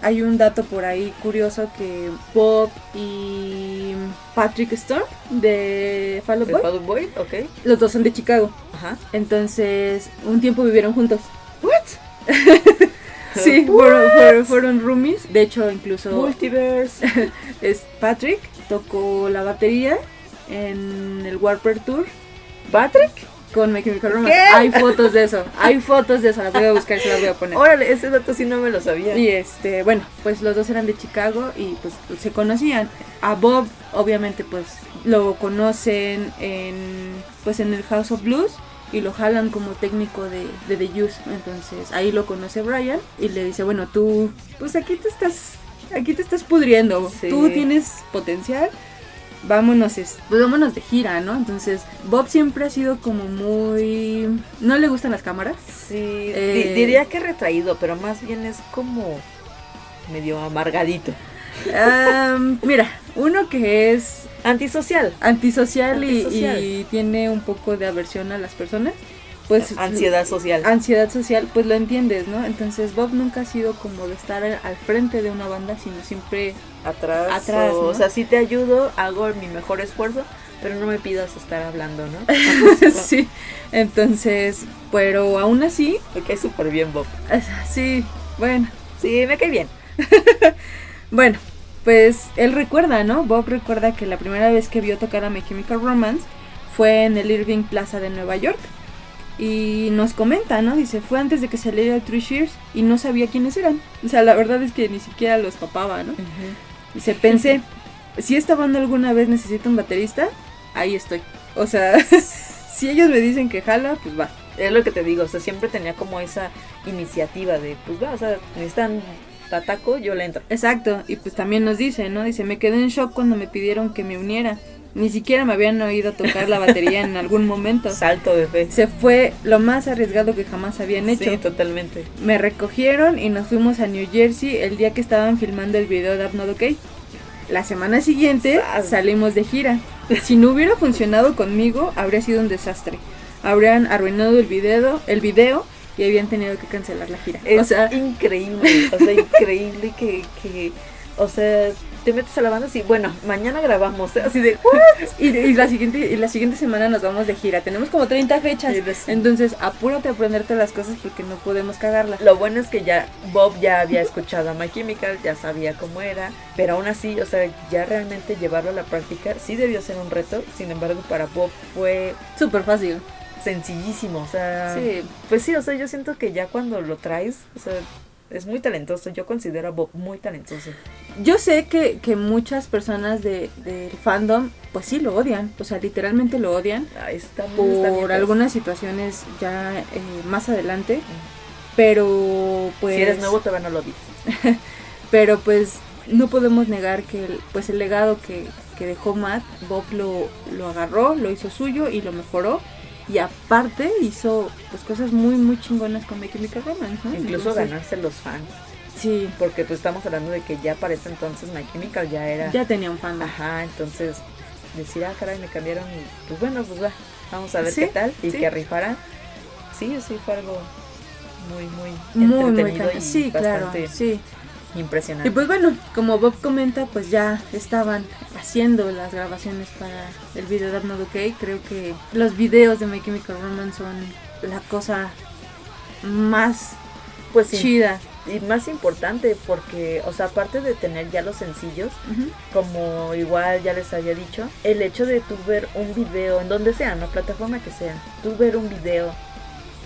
hay un dato por ahí curioso que Bob y Patrick Storm de Fall Out de Boy, Fall Out Boy, ok. los dos son de Chicago. Ajá. Entonces, un tiempo vivieron juntos. ¿What? <laughs> Sí, fueron, fueron, fueron roomies. De hecho, incluso Multiverse. <laughs> es Patrick tocó la batería en el Warper Tour ¿Patrick? con My Chemical Romance. Hay fotos de eso. Hay <laughs> fotos de eso. Las voy a buscar y se las voy a poner. Órale, ese dato sí no me lo sabía. Y este, bueno, pues los dos eran de Chicago y pues se conocían. A Bob, obviamente, pues lo conocen en pues en el House of Blues y lo jalan como técnico de, de The Use. Entonces ahí lo conoce Brian y le dice, bueno, tú, pues aquí te estás, aquí te estás pudriendo. Sí. Tú tienes potencial. Vámonos, es- pues vámonos de gira, ¿no? Entonces, Bob siempre ha sido como muy... No le gustan las cámaras. Sí, Eh, diría que retraído, pero más bien es como medio amargadito. Mira, uno que es Antisocial. antisocial, y- tiene un poco de aversión a las personas. pues ansiedad social. Ansiedad social, pues lo entiendes, ¿no? Entonces Bob nunca ha sido como de estar al frente de una banda, sino siempre atrás. Atrás, o, ¿no? o sea, sí te ayudo, hago mi mejor esfuerzo, pero no me pidas estar hablando, ¿no? <laughs> sí. Entonces, pero aún así, Me cae súper bien, Bob. <laughs> sí, bueno, Sí, me cae bien. <laughs> Bueno, pues él recuerda, ¿no? Bob recuerda que la primera vez que vio tocar a My Chemical Romance fue en el Irving Plaza de Nueva York. Y nos comenta, ¿no? Dice, fue antes de que saliera el Three Shears y no sabía quiénes eran. O sea, la verdad es que ni siquiera los papaba, ¿no? Dice, pensé, si esta banda alguna vez necesita un baterista, ahí estoy. O sea, <laughs> si ellos me dicen que jala, pues va. Es lo que te digo, o sea, siempre tenía como esa iniciativa de, pues va, o sea, necesitan pataco, yo le entro. Exacto, y pues también nos dice, ¿no? Dice, me quedé en shock cuando me pidieron que me uniera. Ni siquiera me habían oído tocar la batería en algún momento. <laughs> Salto de fe. Se fue lo más arriesgado que jamás habían hecho. Sí, totalmente. Me recogieron y nos fuimos a New Jersey el día que estaban filmando el video de Not Okay. La semana siguiente salimos de gira. Si no hubiera funcionado conmigo, habría sido un desastre. Habrían arruinado el video, el video y habían tenido que cancelar la gira. Es o sea, increíble, o sea, increíble que, que, o sea, te metes a la banda así, bueno, mañana grabamos, ¿eh? así de, ¿what? y, y la siguiente y la siguiente semana nos vamos de gira. Tenemos como 30 fechas. Sí. Entonces, apúrate a aprenderte las cosas porque no podemos cagarla. Lo bueno es que ya Bob ya había escuchado a My Chemical, ya sabía cómo era, pero aún así, o sea, ya realmente llevarlo a la práctica sí debió ser un reto, sin embargo, para Bob fue Súper fácil. Sencillísimo, o sea, Sí. pues sí, o sea, yo siento que ya cuando lo traes, o sea, es muy talentoso, yo considero a Bob muy talentoso. Yo sé que, que muchas personas de, del fandom, pues sí lo odian. O sea, literalmente lo odian. Ay, está muy- está bien Por algunas situaciones ya eh, más adelante. Pero pues. Si eres nuevo, todavía no lo dices. <laughs> Pero pues no podemos negar que el, pues el legado que, que dejó Matt, Bob lo, lo agarró, lo hizo suyo y lo mejoró. Y aparte hizo pues cosas muy muy chingonas con My Chemical Romance, ¿no? Incluso Entonces, ganarse los fans. Sí, Porque pues estamos hablando de que ya para este entonces My Chemical ya era. ya tenía un fandom. Ajá, entonces decir, ah, caray, me cambiaron y pues bueno, pues va, vamos a ver Sí, qué tal y sí. que rifara. Sí, sí, fue algo muy, muy Muy, muy entretenido cañón. y Sí, claro, bastante sí. Impresionante. Y pues bueno, como Bob comenta, pues ya estaban haciendo las grabaciones para el video de Not Okay. Creo que los videos de My Chemical Romance son la cosa más pues sí, chida. y más importante porque, o sea, aparte de tener ya los sencillos, como igual ya les había dicho, el hecho de tú ver un video, en donde sea, no plataforma que sea, tú ver un video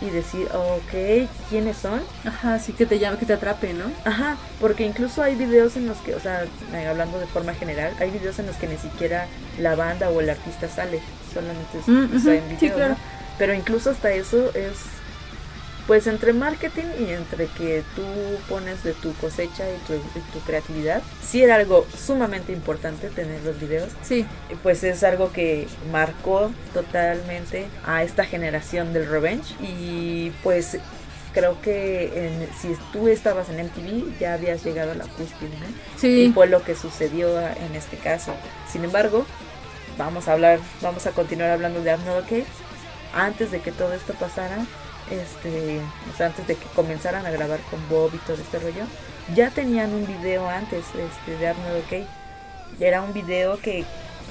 y decir, ok, ¿quiénes son? Ajá, sí que te llama, que te atrape, ¿no? Ajá, porque incluso hay videos en los que, o sea, eh, hablando de forma general, hay videos en los que ni siquiera la banda o el artista sale, solamente Mm, ujú, en sí, video, claro. ¿no? Pero incluso hasta eso es, pues entre marketing y entre que tú pones de tu cosecha y tu, y tu creatividad, sí era algo sumamente importante tener los videos, Sí, pues es algo que marcó totalmente a esta generación del revenge. Y pues creo que en- si tú estabas en MTV ya habías llegado a la cúspide ¿no? y sí. fue lo que sucedió en este caso. Sin embargo vamos a hablar vamos a continuar hablando de Not Okay antes de que todo esto pasara este antes de que comenzaran a grabar con Bob y todo este rollo ya tenían un video antes este, de I'm Not Okay era un video que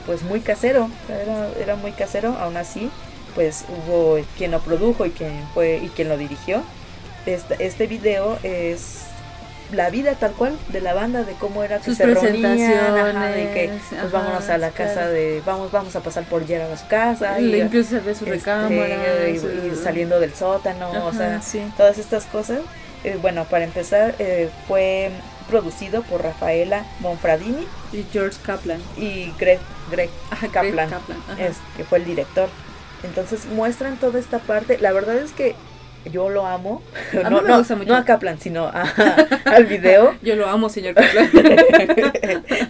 pues muy casero era, era muy casero. Aún así pues hubo quien lo produjo y quien fue y quien lo dirigió. Este, este video es la vida tal cual de la banda de cómo era que Sus se reunían ajá, de que pues ajá, vámonos a la casa claro. de vamos vamos a pasar por Gerard a su casa y, incluso se ve su este, recámara. y- su- y saliendo del sótano o Ajá, sea sí. todas estas cosas Eh, bueno para empezar eh, fue producido por Rafaela Monfradini Y George Kaplan. y Greg, Greg Ajá, Greg Kaplan, Kaplan, es, que fue el director. Entonces muestran toda esta parte. La verdad es que yo lo amo. A <laughs> no, no, no a Kaplan, sino a- <laughs> al video. <laughs> Yo lo amo, señor Kaplan.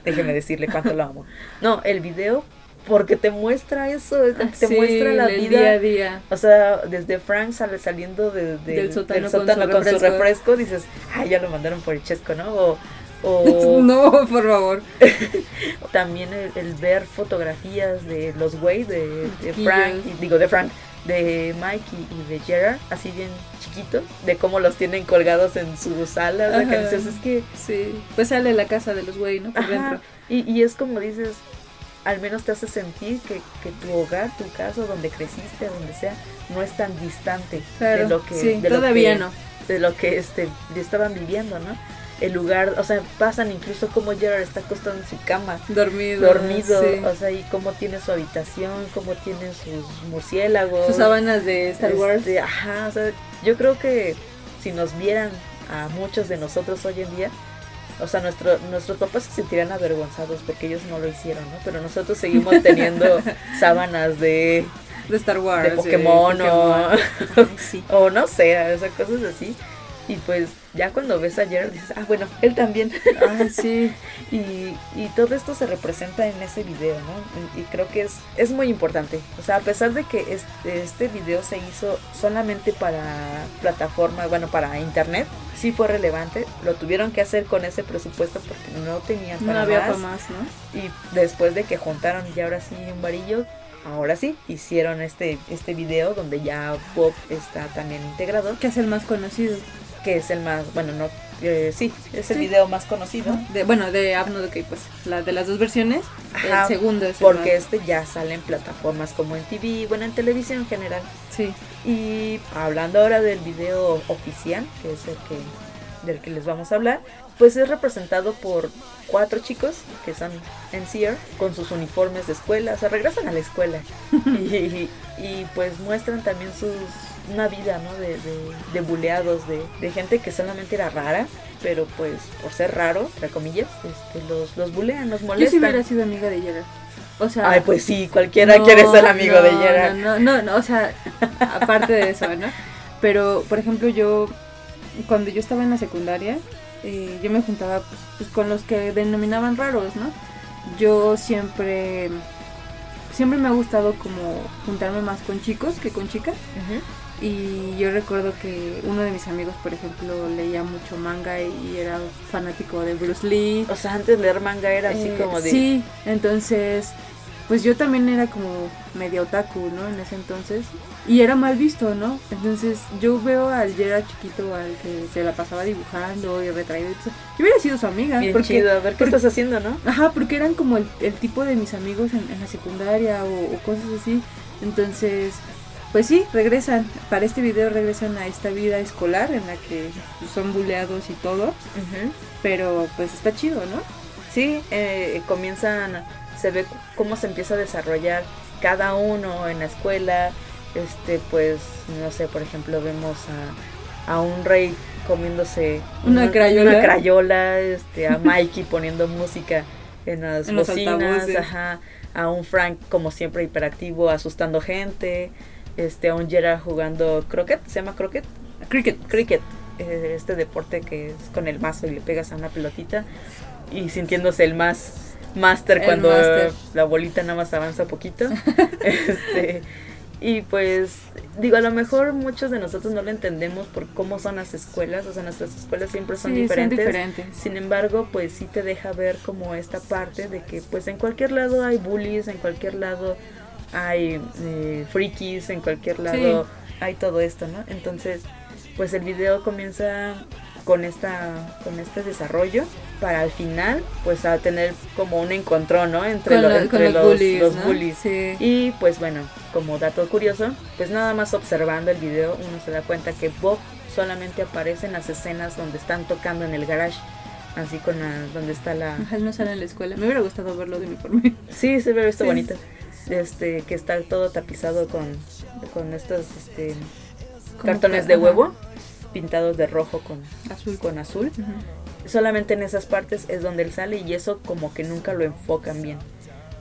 Déjeme decirle cuánto lo amo. No, el video porque te muestra eso, te Sí, muestra la vida. día a día. O sea, desde Frank sale saliendo de- de- Del sótano con sótano su con su refresco. dices, ay, ya lo mandaron por el chesco, ¿no? O, o No, por favor. también el, el ver fotografías de los güey de. Frank, y digo de Frank, de Mike y, de Gerard, así bien chiquitos, de cómo los tienen colgados en sus alas. Ajá. dices, es que Sí, pues sale la casa de los güey, ¿no? Por Ajá, dentro. Y, y es como dices, al menos te hace sentir que, que tu hogar, tu casa, donde creciste, donde sea, no es tan distante Claro, de lo que, sí, de lo todavía que- no. de lo que este, estaban viviendo, ¿no? El lugar, o sea, pasan incluso como Gerard está acostado en su cama, Dormido. dormido, sí. o sea, y cómo tiene su habitación, cómo tiene sus murciélagos. Sus sábanas de Star Wars. Este, ajá, o sea, yo creo que si nos vieran a muchos de nosotros hoy en día, o sea, nuestro, nuestros papás se sentirían avergonzados porque ellos no lo hicieron, ¿no? Pero nosotros seguimos <laughs> teniendo sábanas de, De Star Wars. de Pokémon, Pokémon. o, <laughs> Sí. o no sé, o sea, cosas así. Y pues ya cuando ves a Jared dices, ah, bueno, él también. Ah, sí. <laughs> Y, y todo esto se representa en ese video, ¿no? Y creo que es, es muy importante. O sea, a pesar de que este, este video se hizo solamente para plataforma, bueno, para internet, sí fue relevante. Lo tuvieron que hacer con ese presupuesto porque no tenían No para había más. para más, ¿no? Y después de que juntaron ya ahora sí un varillo, ahora sí hicieron este, este video donde ya Bob está también integrado, Que es el más conocido. Que es el más, bueno, no, eh, sí, es el Sí. video más conocido. De, bueno, de Abno, ok, pues la de las dos versiones, Ajá, el segundo es el Porque más- este ya sale en plataformas como en TV, bueno, en televisión en general. Sí, Y hablando ahora del video oficial, que es el que del que les vamos a hablar, pues es representado por cuatro chicos que son NCR con sus uniformes de escuela, o sea, regresan a la escuela <laughs> y, y, pues muestran también sus una vida, ¿no? De, de, de buleados, de, de gente que solamente era rara, pero pues por ser raro, entre comillas, este, los, los bulean, los yo molestan. sí hubiera sido amiga de Gerard. O sea, Ay, pues sí, cualquiera no, quiere ser amigo no, de Gerard. No, no, no, no, o sea, aparte de eso, ¿no? Pero, por ejemplo, yo, cuando yo estaba en la secundaria, eh, yo me juntaba pues, pues, con los que denominaban raros, ¿no? Yo siempre, siempre me ha gustado como juntarme más con chicos que con chicas. Ujú. Y yo recuerdo que uno de mis amigos, por ejemplo, leía mucho manga y era fanático de Bruce Lee. O sea, antes leer manga era así Eh, como de... Sí, entonces, pues yo también era como medio otaku, ¿no? En ese entonces. Y era mal visto, ¿no? Entonces yo veo al Gerard chiquito, al que se la pasaba dibujando y retraído. y todo. Yo hubiera sido su amiga. Bien porque, chido, a ver qué porque- estás haciendo, ¿no? Ajá, porque eran como el, el tipo de mis amigos en, en la secundaria o, o cosas así. Entonces, pues sí, regresan. Para este video regresan a esta vida escolar en la que son buleados y todo. Pero pues está chido, ¿no? Sí, eh, comienzan, se ve cómo se empieza a desarrollar cada uno en la escuela. Este, pues, no sé, por ejemplo, vemos a, a un rey comiéndose Una crayola. una crayola, este, a Mikey poniendo música en las En bocinas, ajá, a un Frank como siempre hiperactivo asustando gente, este, a un Gerard jugando croquet, se llama croquet, Cricket. cricket, eh, este deporte que es con el mazo y le pegas a una pelotita y sintiéndose el más máster El cuando máster. la bolita nada más avanza poquito. <laughs> este, y pues digo, a lo mejor muchos de nosotros no lo entendemos por cómo son las escuelas, o sea, nuestras escuelas siempre son Sí, diferentes. son diferentes. Sin embargo, pues sí te deja ver como esta parte de que pues en cualquier lado hay bullies, en cualquier lado hay eh, frikis, en cualquier lado hay todo esto, ¿no? Entonces, pues el video comienza con esta con este desarrollo para al final pues a tener como un encontrón, ¿no? Entre, lo- entre los los, bullies, los ¿no? bullies. Sí. Y pues bueno, como dato curioso, pues nada más observando el video uno se da cuenta que Bob solamente aparece en las escenas donde están tocando en el garage, así con la, donde está la... Ajá, no sale en la escuela. Me hubiera gustado verlo de uniforme. Sí, se ve visto Sí. bonito. Este, que está todo tapizado con, con estos este, cartones ca- de huevo pintados de rojo con, Azul. con azul. Ujú. Solamente en esas partes es donde él sale y eso como que nunca lo enfocan bien.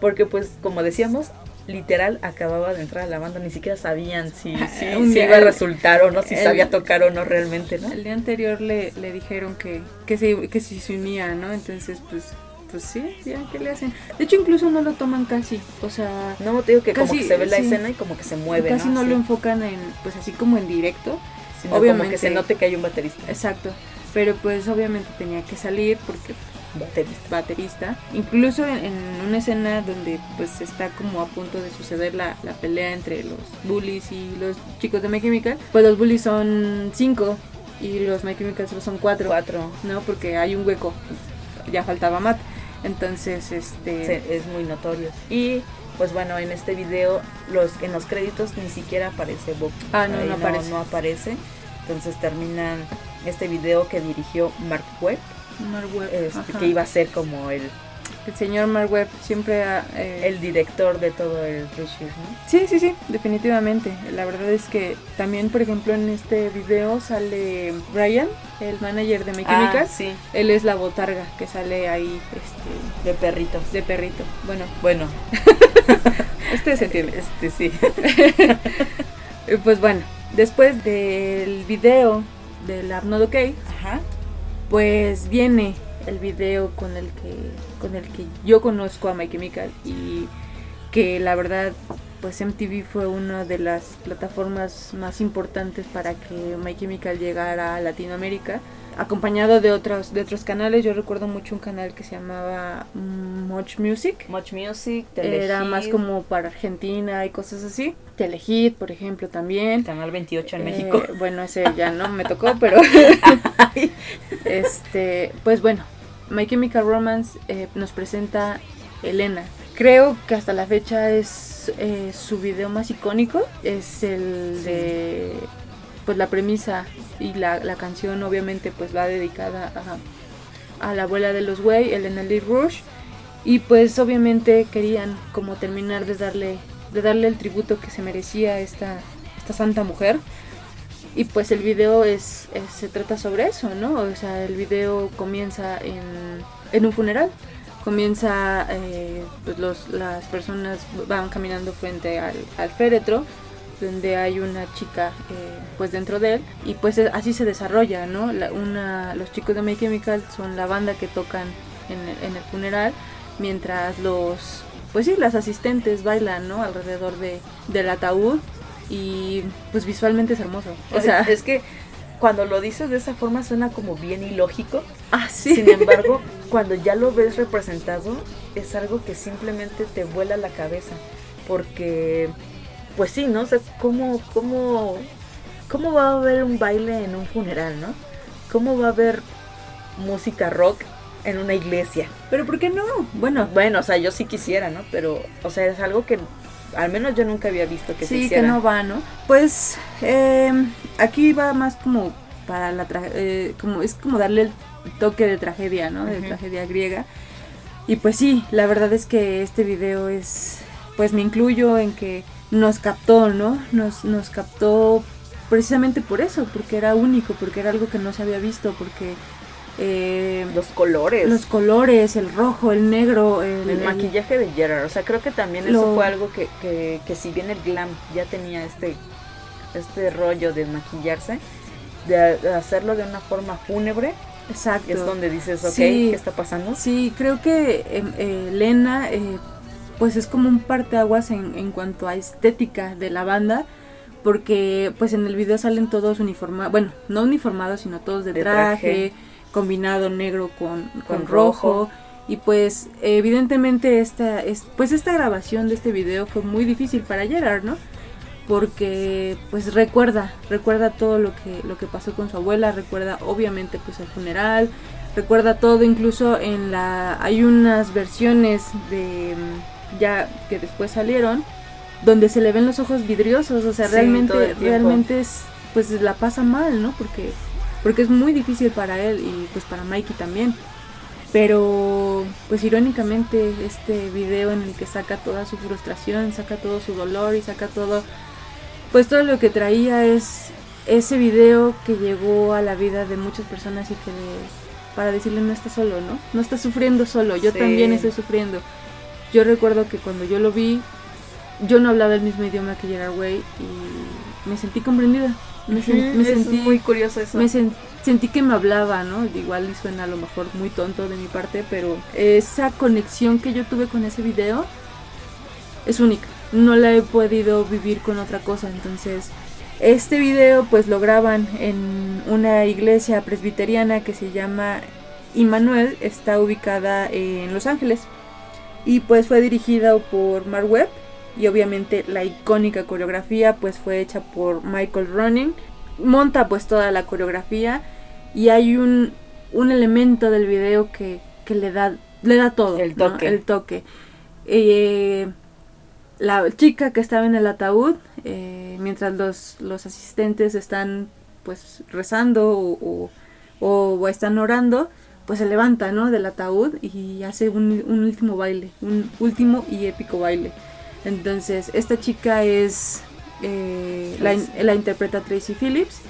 Porque pues como decíamos, literal acababa de entrar a la banda, ni siquiera sabían si, <laughs> si, Un si iba a resultar o no, si el- sabía tocar o no realmente, ¿no? El día anterior le, le dijeron que, que, se, que si se unía, ¿no? Entonces, pues, pues sí, ya, ¿qué le hacen? De hecho, incluso no lo toman casi. O sea, No, te digo que como que se ve la sí. escena y como que se mueve, casi no, Sí. lo enfocan en, pues así como en directo. Sino como obviamente. que se note que hay un baterista. Exacto. Pero pues obviamente tenía que salir porque baterista. baterista. Incluso en, en una escena donde pues está como a punto de suceder la, la pelea entre los bullies y los chicos de My Chemical, pues los bullies son cinco y los My Chemical solo son cuatro, Cuatro. ¿no? Porque hay un hueco, ya faltaba Matt. Entonces, este... Sí, es muy notorio. Y pues bueno, en este video, los en los créditos ni siquiera aparece Bob. Ah, no, no aparece. No aparece. Entonces terminan este video que dirigió Mark Webb, Mark Webb, este, que iba a ser como el, El señor Mark Webb siempre ha... eh, el director de todo el Shears, ¿no? Sí, sí, sí, definitivamente. La verdad es que también, por ejemplo, en este video sale Brian, el manager de My Chemical. Ah, sí, Él es la botarga que sale ahí este, de perrito. de perrito. Bueno, Bueno, <laughs> ustedes entienden. este sí. <laughs> Pues bueno, después del video del Arnold OK, Ajá. pues viene el video con el que con el que yo conozco a My Chemical y que la verdad pues MTV fue una de las plataformas más importantes para que My Chemical llegara a Latinoamérica acompañado de otros de otros canales. Yo recuerdo mucho un canal que se llamaba Much Music. Much Music, era Telehit, más como para Argentina y cosas así. Telehit por ejemplo también. Canal 28 en Eh, México. Bueno, ese ya no me tocó, <laughs> pero <laughs> este, pues bueno, My Chemical Romance eh, nos presenta Elena. Creo que hasta la fecha es eh, su video más icónico, es el Sí. de pues la premisa y la, la canción obviamente pues va dedicada a, a la abuela de los Way, Elena Lee Rouge, y pues obviamente querían como terminar de darle de darle el tributo que se merecía a esta esta santa mujer y pues el video es, se trata sobre eso no o sea el video comienza en, en un funeral. Comienza eh, pues los, las personas van caminando frente al, al féretro donde hay una chica eh, pues dentro de él y pues así se desarrolla no La- una, los chicos de My Chemical son la banda que tocan en el, en el funeral mientras los pues sí las asistentes bailan no alrededor de, del ataúd y pues visualmente es hermoso o sea es que cuando lo dices de esa forma suena como bien ilógico. ah sí Sin embargo, cuando ya lo ves representado, es algo que simplemente te vuela la cabeza. Porque, pues sí, ¿no? O sea, ¿cómo, cómo, cómo va a haber un baile en un funeral, no? ¿Cómo va a haber música rock en una iglesia? pero por qué no bueno Bueno, o sea, yo sí quisiera, ¿no? Pero, o sea, es algo que al menos yo nunca había visto que se sí, que hiciera. no va, ¿no? Pues eh, aquí va más como para la tra- eh, como es como darle el toque de tragedia, ¿no? De tragedia griega. Y pues sí, la verdad es que este video es, pues me incluyo en que nos captó, ¿no? Nos, nos captó precisamente por eso, porque era único, porque era algo que no se había visto, porque eh, Los colores. los colores, el rojo, el negro, el, El el- maquillaje de Gerard, o sea, creo que también Lo- eso fue algo que, que, que si bien el glam ya tenía este, este rollo de maquillarse, de, de hacerlo de una forma fúnebre, exacto. es donde dices, ok, Sí. ¿qué está pasando? Sí, creo que em, eh, Elena eh, pues es como un parteaguas en, en cuanto a estética de la banda porque pues en el video salen todos uniformados, bueno, no uniformados sino todos de De traje, traje. Combinado negro con, con Con rojo. rojo. y pues evidentemente esta es pues esta grabación de este video fue muy difícil para Gerard, ¿no? Porque pues recuerda, recuerda todo lo que lo que pasó con su abuela, recuerda obviamente pues el funeral, recuerda todo, incluso en la hay unas versiones de mm, ya que después salieron donde se le ven los ojos vidriosos, o sea, Sí, realmente realmente es pues la pasa mal, ¿no? Porque porque es muy difícil para él y pues para Mikey también. Pero pues irónicamente este video en el que saca toda su frustración, saca todo su dolor y saca todo pues todo lo que traía es ese video que llegó a la vida de muchas personas y que le- para decirle no estás solo, ¿no? No estás sufriendo solo, yo Sí. también estoy sufriendo. Yo recuerdo que cuando yo lo vi, yo no hablaba el mismo idioma que Gerard Way y me sentí comprendida. Me, sen- me Ujú, es sentí muy curioso eso. me sen- sentí que me hablaba, ¿no? Igual y suena a lo mejor muy tonto de mi parte, pero esa conexión que yo tuve con ese video es única. No la he podido vivir con otra cosa, entonces este video pues lo graban en una iglesia presbiteriana que se llama y Manuel está ubicada en Los Ángeles. Y pues fue dirigida por Mark Webb y obviamente la icónica coreografía pues fue hecha por Michael Running. Monta pues toda la coreografía y hay un, un elemento del video que, que le da le da todo El toque. el toque Eh, la chica que estaba en el ataúd eh, mientras los, los asistentes están pues rezando o, o- o están orando pues se levanta no del ataúd y hace un, un último baile un último y épico baile entonces esta chica es eh, la, la interpreta Tracy Phillips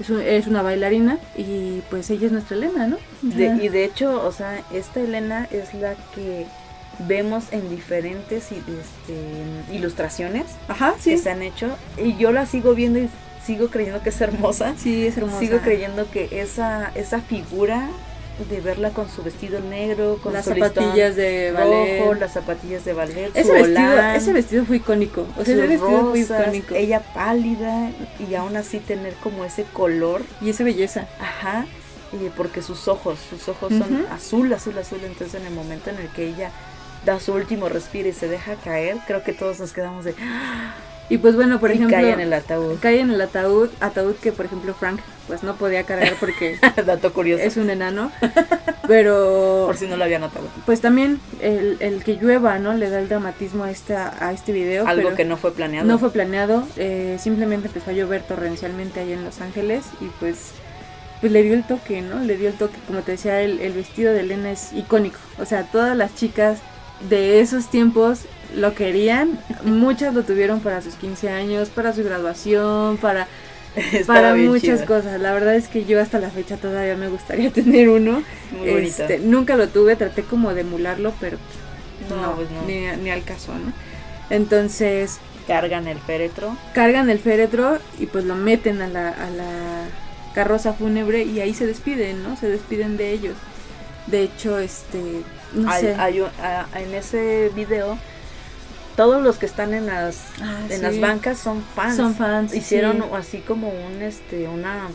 es, un- es una bailarina y pues ella es nuestra Elena no De- y de hecho, o sea, esta Elena es la que vemos en diferentes este, ilustraciones Ajá, sí. que se han hecho. Y yo la sigo viendo y sigo creyendo que es hermosa. Sí, es hermosa. Sigo creyendo que esa, esa figura de verla con su vestido negro, con las su zapatillas de ballet. rojo, las zapatillas de ballet, ese su vestido, volán, ese vestido fue icónico. O sea, ese vestido fue icónico. ella pálida y aún así tener como ese color, Y esa belleza. ajá, y porque sus ojos, sus ojos son azul, azul, azul, entonces en el momento en el que ella da su último respiro y se deja caer, creo que todos nos quedamos de Y pues bueno, por y ejemplo, cae en el ataúd. cae en el ataúd, ataúd que por ejemplo Frank pues no podía cargar porque <laughs> Dato curioso, es un enano. Pero por si no lo había notado. pues también el, el que llueva, ¿no? Le da el dramatismo a esta a este video. Algo pero que no fue planeado. no fue planeado, eh, simplemente empezó a llover torrencialmente ahí en Los Ángeles y pues pues le dio el toque, ¿no? Le dio el toque, como te decía, el, el vestido de Elena es icónico. O sea, todas las chicas de esos tiempos lo querían, muchas lo tuvieron para sus 15 años, para su graduación, para, <laughs> para muchas cosas. La verdad es que yo hasta la fecha todavía me gustaría <laughs> tener uno. Muy. Este, nunca lo tuve, traté como de emularlo, pero No, no, pues no. Ni, ni al caso, ¿no? Entonces, Cargan el féretro. cargan el féretro y pues lo meten a la, a la carroza fúnebre y ahí se despiden, ¿no? Se despiden de ellos. De hecho, este, no Hay- sé. hay un- a- en ese video, todos los que están en las Ah, en sí. las bancas son fans. Son fans, Hicieron sí. así como un este una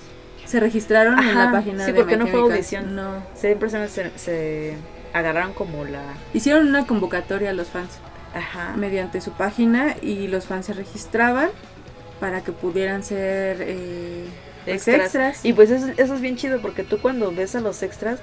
Se registraron en la página sí, de porque My no fue audición. No. siempre se, se, se agarraron como la Hicieron una convocatoria a los fans ajá mediante su página y los fans se registraban para que pudieran ser eh, pues, extras. extras. Y pues eso, eso es bien chido porque tú cuando ves a los extras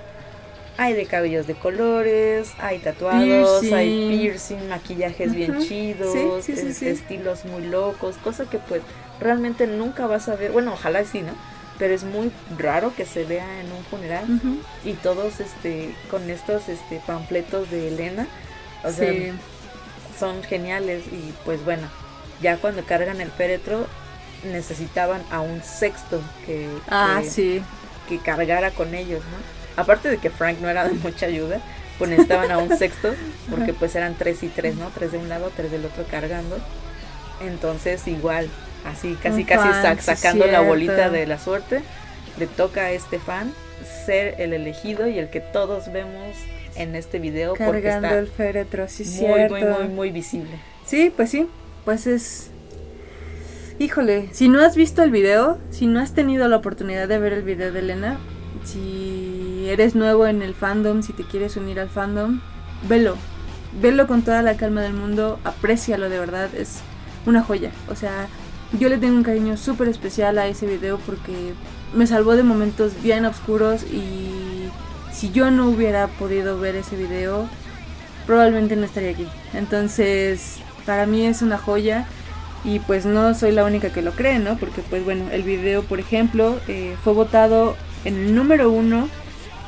hay de cabellos de colores, hay tatuados, Piercing. hay piercing, maquillajes bien chidos, Sí, sí, sí, es- sí. estilos muy locos, cosa que pues realmente nunca vas a ver, bueno, ojalá sí, ¿no? Pero es muy raro que se vea en un funeral y todos este con estos este panfletos de Elena, o sea, son geniales y pues bueno, ya cuando cargan el féretro necesitaban a un sexto que, Ah, que, sí. que cargara con ellos, ¿no? Aparte de que Frank no era de mucha ayuda, pues necesitaban a un sexto, <laughs> porque pues eran tres y tres, ¿no? Tres de un lado, tres del otro cargando. Entonces igual, así casi casi fan, sa- sí, sacando la bolita de la suerte, le toca a este fan ser el elegido y el que todos vemos en este video porque Cargando está el féretro, sí, muy, cierto. muy, muy, muy visible. Sí, pues sí, pues es... Híjole, si no has visto el video, si no has tenido la oportunidad de ver el video de Elena, si eres nuevo en el fandom, si te quieres unir al fandom, velo. Velo con toda la calma del mundo, aprécialo de verdad, es una joya. O sea, yo le tengo un cariño súper especial a ese video porque me salvó de momentos bien oscuros y si yo no hubiera podido ver ese video, probablemente no estaría aquí. Entonces, para mí es una joya y pues no soy la única que lo cree, ¿no? Porque pues bueno, el video, por ejemplo, eh, fue votado en el número uno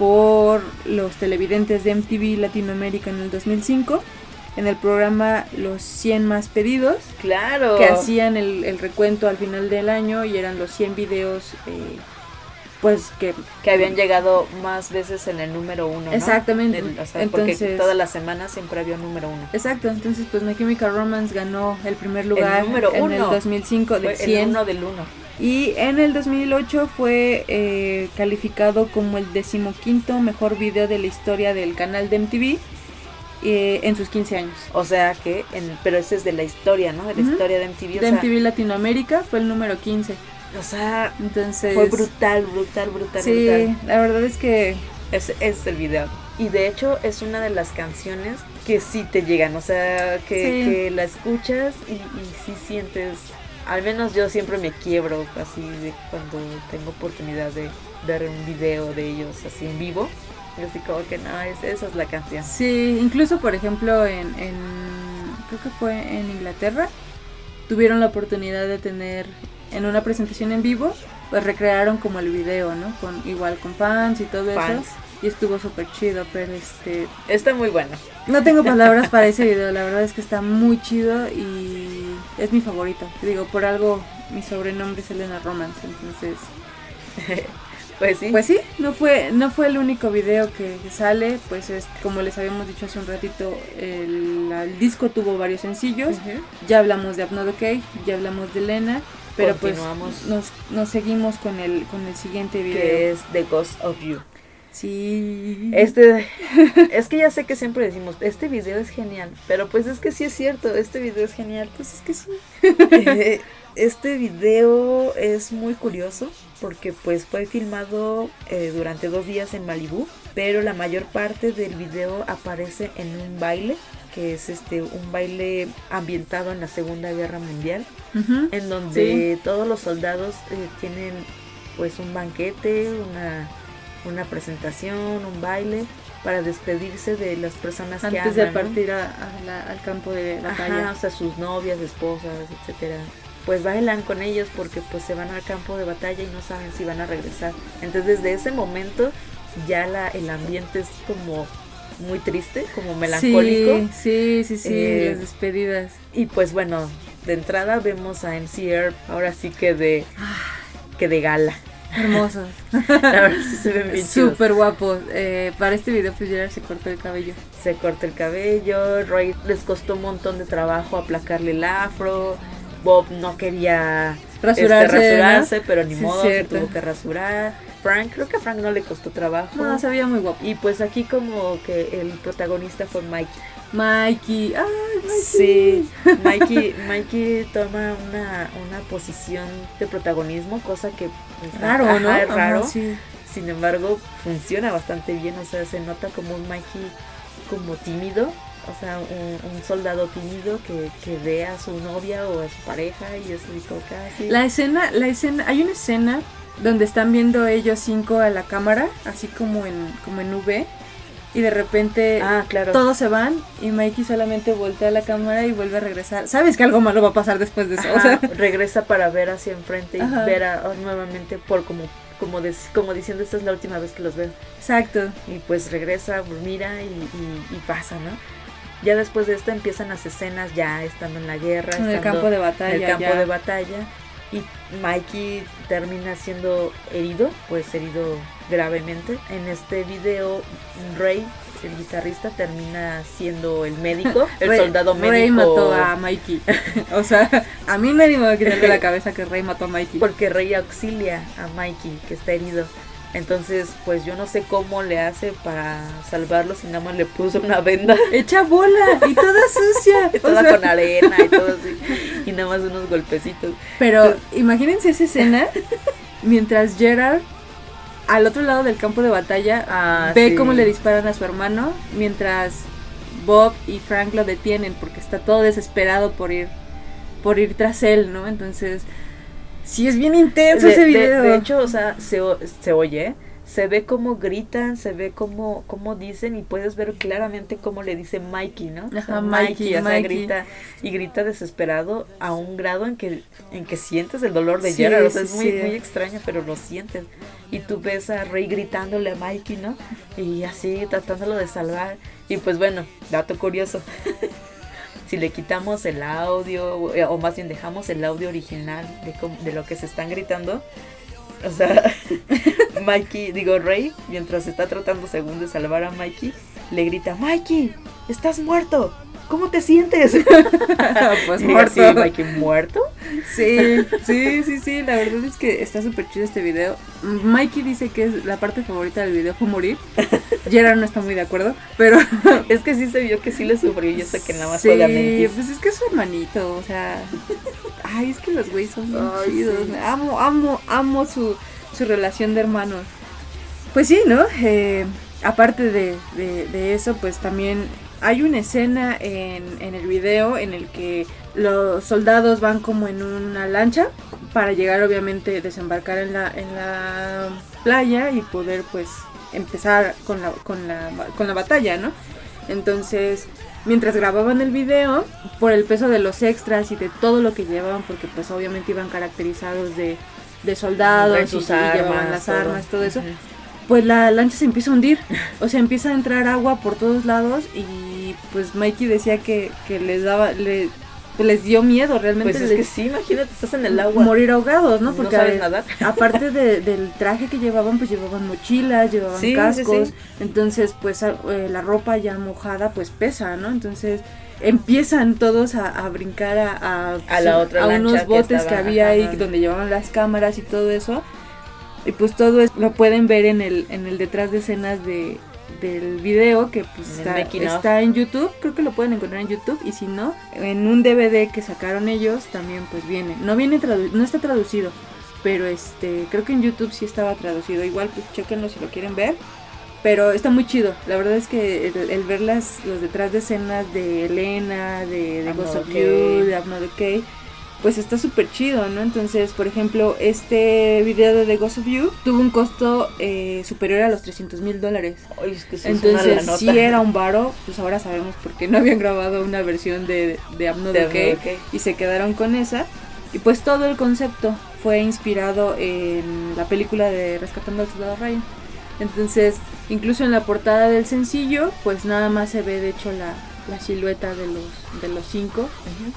por los televidentes de MTV Latinoamérica en el 2005 en el programa Los 100 más pedidos Claro. que hacían el, el recuento al final del año y eran los 100 videos eh, pues que que habían llegado más veces en el número uno. ¿no? Exactamente. El- o sea, porque Entonces- todas las semanas siempre había un número uno. Exacto, entonces pues My Chemical Romance ganó el primer lugar número en el uno. 2005 Fue de el 100 uno del uno. Y en el 2008 fue eh, calificado como el decimoquinto mejor video de la historia del canal de MTV eh, en sus 15 años. O sea que, en, pero ese es de la historia, ¿no? De la historia de MTV. O, De sea, MTV Latinoamérica fue el número 15. o sea, Entonces fue brutal, brutal, brutal, Sí, brutal. la verdad es que Ese es el video. Y de hecho es una de las canciones que sí te llegan, o sea, que, Sí. que la escuchas y, y sí sientes, al menos yo siempre me quiebro así de cuando tengo oportunidad de ver un video de ellos así en vivo. Y así como que no, es, esa es la canción. Sí, incluso por ejemplo en, en creo que fue en Inglaterra, tuvieron la oportunidad de tener en una presentación en vivo, pues recrearon como el video, ¿no? Con igual con fans y todo Fans. eso. Y estuvo súper chido, pero este Está muy bueno. no tengo palabras para ese video, la verdad es que está muy chido y es mi favorito. Digo, por algo mi sobrenombre es Elena Romance, entonces <laughs> Pues sí. Pues sí, no fue, no fue el único video que sale, pues es como les habíamos dicho hace un ratito, el, el disco tuvo varios sencillos, ya hablamos de Upnot OK, ya hablamos de Elena, pero pues nos, nos seguimos con el, con el siguiente video. que es The Ghost of You. Sí. Este, es que ya sé que siempre decimos, este video es genial, pero pues es que sí es cierto, este video es genial. Pues es que sí. <laughs> Eh, Este video es muy curioso porque pues fue filmado eh, durante dos días en Malibú, pero la mayor parte del video aparece en un baile, que es este un baile ambientado en la Segunda Guerra Mundial, en donde todos los soldados eh, tienen pues un banquete, una, una presentación, un baile para despedirse de las personas que Antes de partir a- a la- al campo de batalla. Ajá, o sea, sus novias, esposas, etcétera. Pues bailan con ellos porque pues se van al campo de batalla y no saben si van a regresar. Entonces desde ese momento ya la, el ambiente es como muy triste, como melancólico. Sí, sí, sí, sí, Eh, las despedidas. Y pues bueno, de entrada vemos a MC ahora sí que de que de gala. Hermosos. Súper guapos. Eh, para este video pues Gerard se cortó el cabello. Se corta el cabello, Ray les costó un montón de trabajo aplacarle el afro. Bob no quería Rasurarse, este, rasurarse, pero ni Sí, modo, se tuvo que rasurar. Frank, creo que a Frank no le costó trabajo. No, se veía muy guapo. Y pues aquí como que el protagonista fue Mike. Mikey. Ay, Mikey. Sí, Mikey, Mikey toma una, una posición de protagonismo, cosa que pues, Raro, ajá, ¿no? es raro. Ajá, sí. Sin embargo, funciona bastante bien, o sea, se nota como un Mikey como tímido, o sea, un, un soldado tímido que, que ve a su novia o a su pareja y es como que así. La escena, la escena, hay una escena donde están viendo ellos cinco a la cámara, así como en, como en V, y de repente Ah, claro. todos se van y Mikey solamente voltea a la cámara y vuelve a regresar. Sabes que algo malo va a pasar después de eso. O Ajá, sea, regresa para ver hacia enfrente y Ajá. ver a, nuevamente por como como, des- como diciendo esta es la última vez que los veo. exacto. Y pues regresa, mira y, y- y pasa, ¿no? Ya después de esto empiezan las escenas ya estando en la guerra, En el campo de batalla. en el campo ya. de batalla. Y Mikey termina siendo herido, pues herido gravemente. En este video, Ray, el guitarrista, termina siendo el médico, <laughs> el Ray- soldado médico. Ray mató a Mikey. <laughs> o sea, a mí nadie me va a quitar de la <laughs> cabeza que Ray mató a Mikey. Porque Rey auxilia a Mikey, que está herido. Entonces, pues yo no sé cómo le hace para salvarlo si nada más le puso una venda Echa bola y toda sucia. y o toda sea, con arena y todo así. Nada más unos golpecitos. Pero imagínense esa escena mientras Gerard al otro lado del campo de batalla Ah, ve sí. cómo le disparan a su hermano mientras Bob y Frank lo detienen porque está todo desesperado por ir por ir tras él, ¿no? Entonces, sí es bien intenso De, ese de- video. de hecho, o sea, se, se oye, se ve cómo gritan, se ve cómo, cómo dicen y puedes ver claramente cómo le dice Mikey, ¿no? O sea, Ajá, Mikey, o sea, Mikey. grita y grita desesperado a un grado en que, en que sientes el dolor de Sí, Gerard. O sea, es muy, sí. muy extraño, pero lo sientes. Y tú ves a Rey gritándole a Mikey, ¿no? Y así tratándolo de salvar. Y pues bueno, dato curioso. <laughs> si le quitamos el audio, o- más bien dejamos el audio original de, de lo que se están gritando, o sea, <laughs> Mikey, digo Rey, mientras está tratando según de salvar a Mikey, le grita, Mikey, estás muerto, ¿cómo te sientes? <laughs> pues muerto. así, Mikey, ¿muerto? Sí, sí, sí, sí, la verdad es que está súper chido este video. Mikey dice que es la parte favorita del video fue morir. Gerard no está muy de acuerdo, pero <laughs> Es que sí se vio que sí le sufrió yo sé que nada más sí, pues es que es su hermanito, o sea, ay, es que los güeyes son Ay, chidos. sí. Amo, amo, amo su, su relación de hermanos. pues sí, ¿no? Eh, aparte de, de, eso, pues también hay una escena en, en el video en el que los soldados van como en una lancha para llegar obviamente desembarcar en la, en la playa y poder pues empezar con la, con la, con la batalla, ¿no? Entonces, mientras grababan el video, por el peso de los extras y de todo lo que llevaban, porque pues obviamente iban caracterizados de, de soldados y, llevaban las armas, todo eso, pues la lancha se empieza a hundir, o sea, empieza a entrar agua por todos lados y pues Mikey decía que, que les daba, le, les dio miedo realmente. Pues es que sí, imagínate, estás en el agua. Morir ahogados, ¿no? Porque no sabes nadar. <laughs> aparte <laughs> del traje que llevaban, pues llevaban mochilas, llevaban cascos. entonces, pues eh, la ropa ya mojada, pues pesa, ¿no? Entonces empiezan todos a, brincar a, a, la otra a unos botes que, había ahí donde llevaban las cámaras y todo eso. Y pues todo eso lo pueden ver en el, en el detrás de escenas de, del video que pues está, está, en YouTube, creo que lo pueden encontrar en YouTube. Y si no, en un DVD que sacaron ellos también pues viene, no viene no está traducido, pero este creo que en YouTube sí estaba traducido, igual pues chequenlo si lo quieren ver. Pero está muy chido, la verdad es que el, ver las, los detrás de escenas de Elena, de, de Ghost of You, de I'm Okay, pues está súper chido, ¿no? Entonces, por ejemplo, este video de The Ghost of You tuvo un costo eh, superior a los 300 mil dólares. Entonces, si era un varo, pues ahora sabemos por qué no habían grabado una versión de, de I'm okay, y se quedaron con esa. Y pues todo el concepto fue inspirado en la película de Rescatando al Soldado Ryan. Entonces, incluso en la portada del sencillo, pues nada más se ve de hecho la, la silueta de los, de los cinco,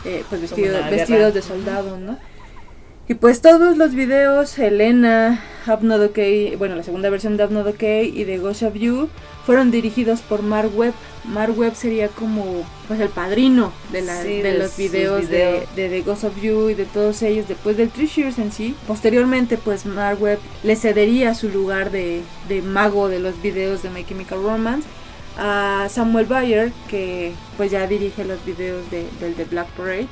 eh, pues vestidos, vestidos de soldado, ¿no? Y pues todos los videos, Elena, Abnodokey, bueno, la segunda versión de Abnodokey y de Ghost of You, fueron dirigidos por Mark Webb. Mark Webb sería como pues el padrino de, la, de, los videos de, de, The Ghost of You y de todos ellos después del Three Shears en sí. Posteriormente pues Mark Webb le cedería su lugar de, de mago de los videos de My Chemical Romance a Samuel Bayer, que pues ya dirige los videos de, del The Black Parade,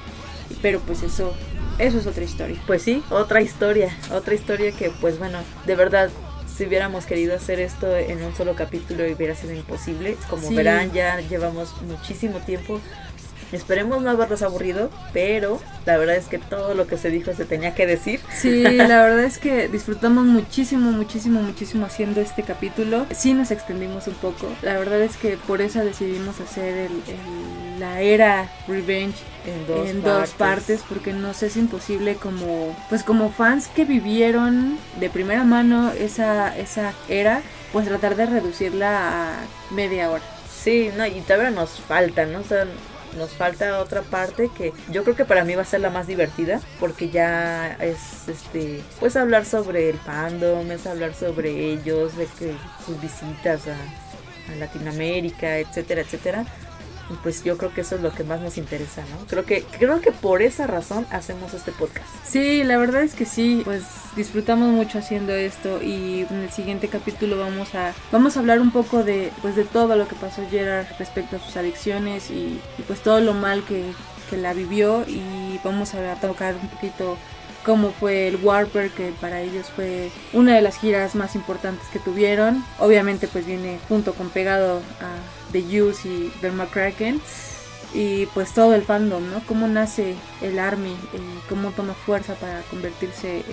pero pues eso, eso es otra historia. Pues sí, otra historia, otra historia que pues bueno, de verdad, si hubiéramos querido hacer esto en un solo capítulo hubiera sido imposible. Como verán, ya llevamos muchísimo tiempo Esperemos no haberlos aburrido, pero la verdad es que todo lo que se dijo se tenía que decir. Sí, <laughs> la verdad es que disfrutamos muchísimo, muchísimo, muchísimo haciendo este capítulo. Sí nos extendimos un poco. La verdad es que por eso decidimos hacer la era Revenge en dos, partes. porque nos es imposible como pues como fans que vivieron de primera mano esa esa era pues tratar de reducirla a media hora sí no y todavía nos falta no o sea nos falta otra parte que yo creo que para mí va a ser la más divertida porque ya es este pues hablar sobre el fandom, es hablar sobre ellos, de que sus visitas a, a Latinoamérica, etcétera, etcétera pues yo creo que eso es lo que más nos interesa, ¿no? Creo que creo que por esa razón hacemos este podcast. Sí, la verdad es que sí, pues disfrutamos mucho haciendo esto y en el siguiente capítulo vamos a vamos a hablar un poco de pues de todo lo que pasó Gerard respecto a sus adicciones y, pues todo lo mal que, que la vivió y vamos a tocar un poquito cómo fue el Warper, que para ellos fue una de las giras más importantes que tuvieron. Obviamente pues viene junto con pegado a The Use y The McCracken. Y pues todo el fandom, ¿no? Cómo nace el Army, y cómo toma fuerza para convertirse en,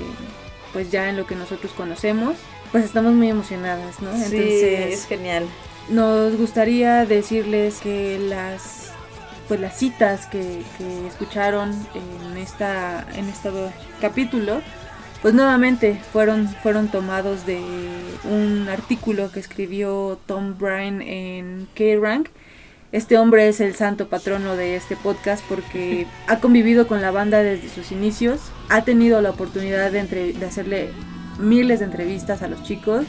pues ya en lo que nosotros conocemos. Pues estamos muy emocionadas, ¿no? Sí, es genial. Nos gustaría decirles que las pues las citas que, escucharon en esta en este capítulo pues nuevamente fueron fueron tomados de un artículo que escribió Tom Bryan en K-Rank. Este hombre es el santo patrono de este podcast porque ha convivido con la banda desde sus inicios, ha tenido la oportunidad de, de hacerle miles de entrevistas a los chicos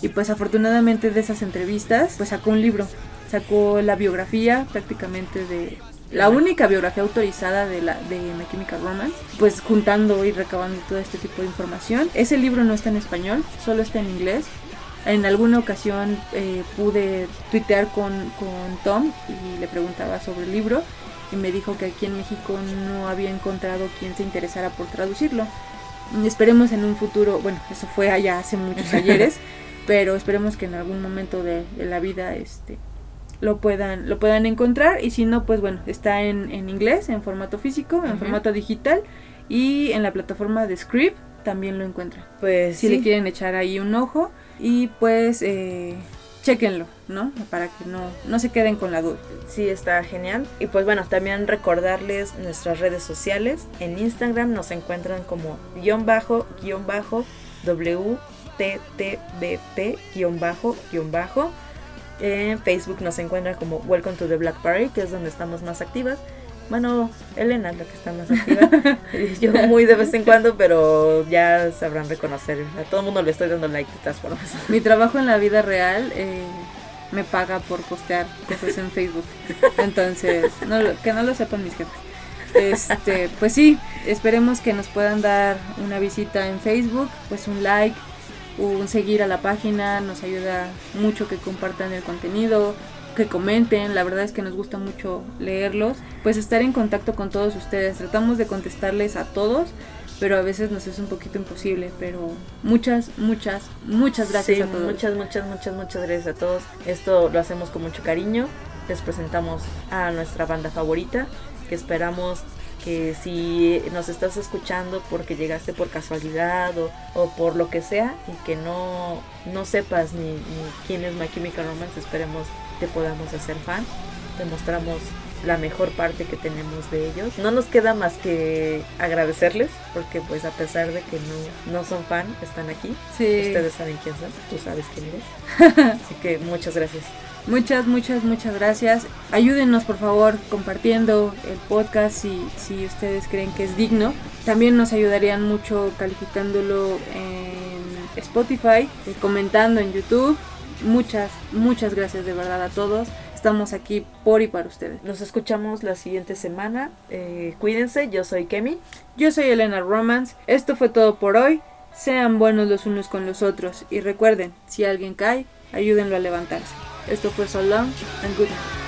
y pues afortunadamente de esas entrevistas pues sacó un libro sacó la biografía prácticamente de la única biografía autorizada de la de My Chemical Romance, pues juntando y recabando todo este tipo de información. Ese libro no está en español, solo está en inglés. En alguna ocasión eh, pude tuitear con, con Tom y le preguntaba sobre el libro y me dijo que aquí en México no había encontrado quien se interesara por traducirlo. Esperemos en un futuro, bueno, eso fue allá hace muchos <laughs> ayeres, pero esperemos que en algún momento de, la vida este lo puedan lo puedan encontrar y si no pues bueno está en, en inglés en formato físico en formato digital y en la plataforma de Script también lo encuentran pues si le quieren echar ahí un ojo y pues eh, chequenlo, ¿no? Para que no, no se queden con la duda. Sí, está genial. Y pues bueno, también recordarles nuestras redes sociales. En Instagram nos encuentran como guion bajo, guion bajo, WTTBP, guion bajo, guion bajo. En Facebook nos encuentran como Welcome to the Black Party, que es donde estamos más activas. Bueno, Elena es la que está más activa. <laughs> Yo muy de vez en cuando, pero ya sabrán reconocer. A todo el mundo le estoy dando like de todas formas. <laughs> Mi trabajo en la vida real eh, me paga por postear cosas en Facebook. Entonces, que no lo sepan mis jefes. Este, pues sí, esperemos que nos puedan dar una visita en Facebook, pues un like, un seguir a la página, nos ayuda mucho que compartan el contenido, que comenten, la verdad es que nos gusta mucho leerlos, pues estar en contacto con todos ustedes. Tratamos de contestarles a todos, pero a veces nos es un poquito imposible, pero muchas, muchas, muchas gracias a todos. Muchas, muchas, muchas, muchas gracias a todos. Esto lo hacemos con mucho cariño. Les presentamos a nuestra banda favorita, que esperamos que si nos estás escuchando porque llegaste por casualidad o, por lo que sea y que no, no sepas ni, ni quién es My Chemical Romance, esperemos te podamos hacer fan. Te mostramos la mejor parte que tenemos de ellos. No nos queda más que agradecerles porque pues a pesar de que no, no son fan, están aquí. Ustedes saben quién son, tú sabes quién eres. <laughs> Así que muchas gracias. Muchas, muchas, muchas gracias. Ayúdenos por favor compartiendo el podcast si, si ustedes creen que es digno. También nos ayudarían mucho calificándolo en Spotify, y comentando en YouTube Muchas, muchas gracias de verdad a todos. Estamos aquí por y para ustedes. Nos escuchamos la siguiente semana. Eh, cuídense, yo soy Kemi. Yo soy Elena Romance. Esto fue todo por hoy. Sean buenos los unos con los otros y recuerden, si alguien cae, ayúdenlo a levantarse. Esto fue So Long and Good Night.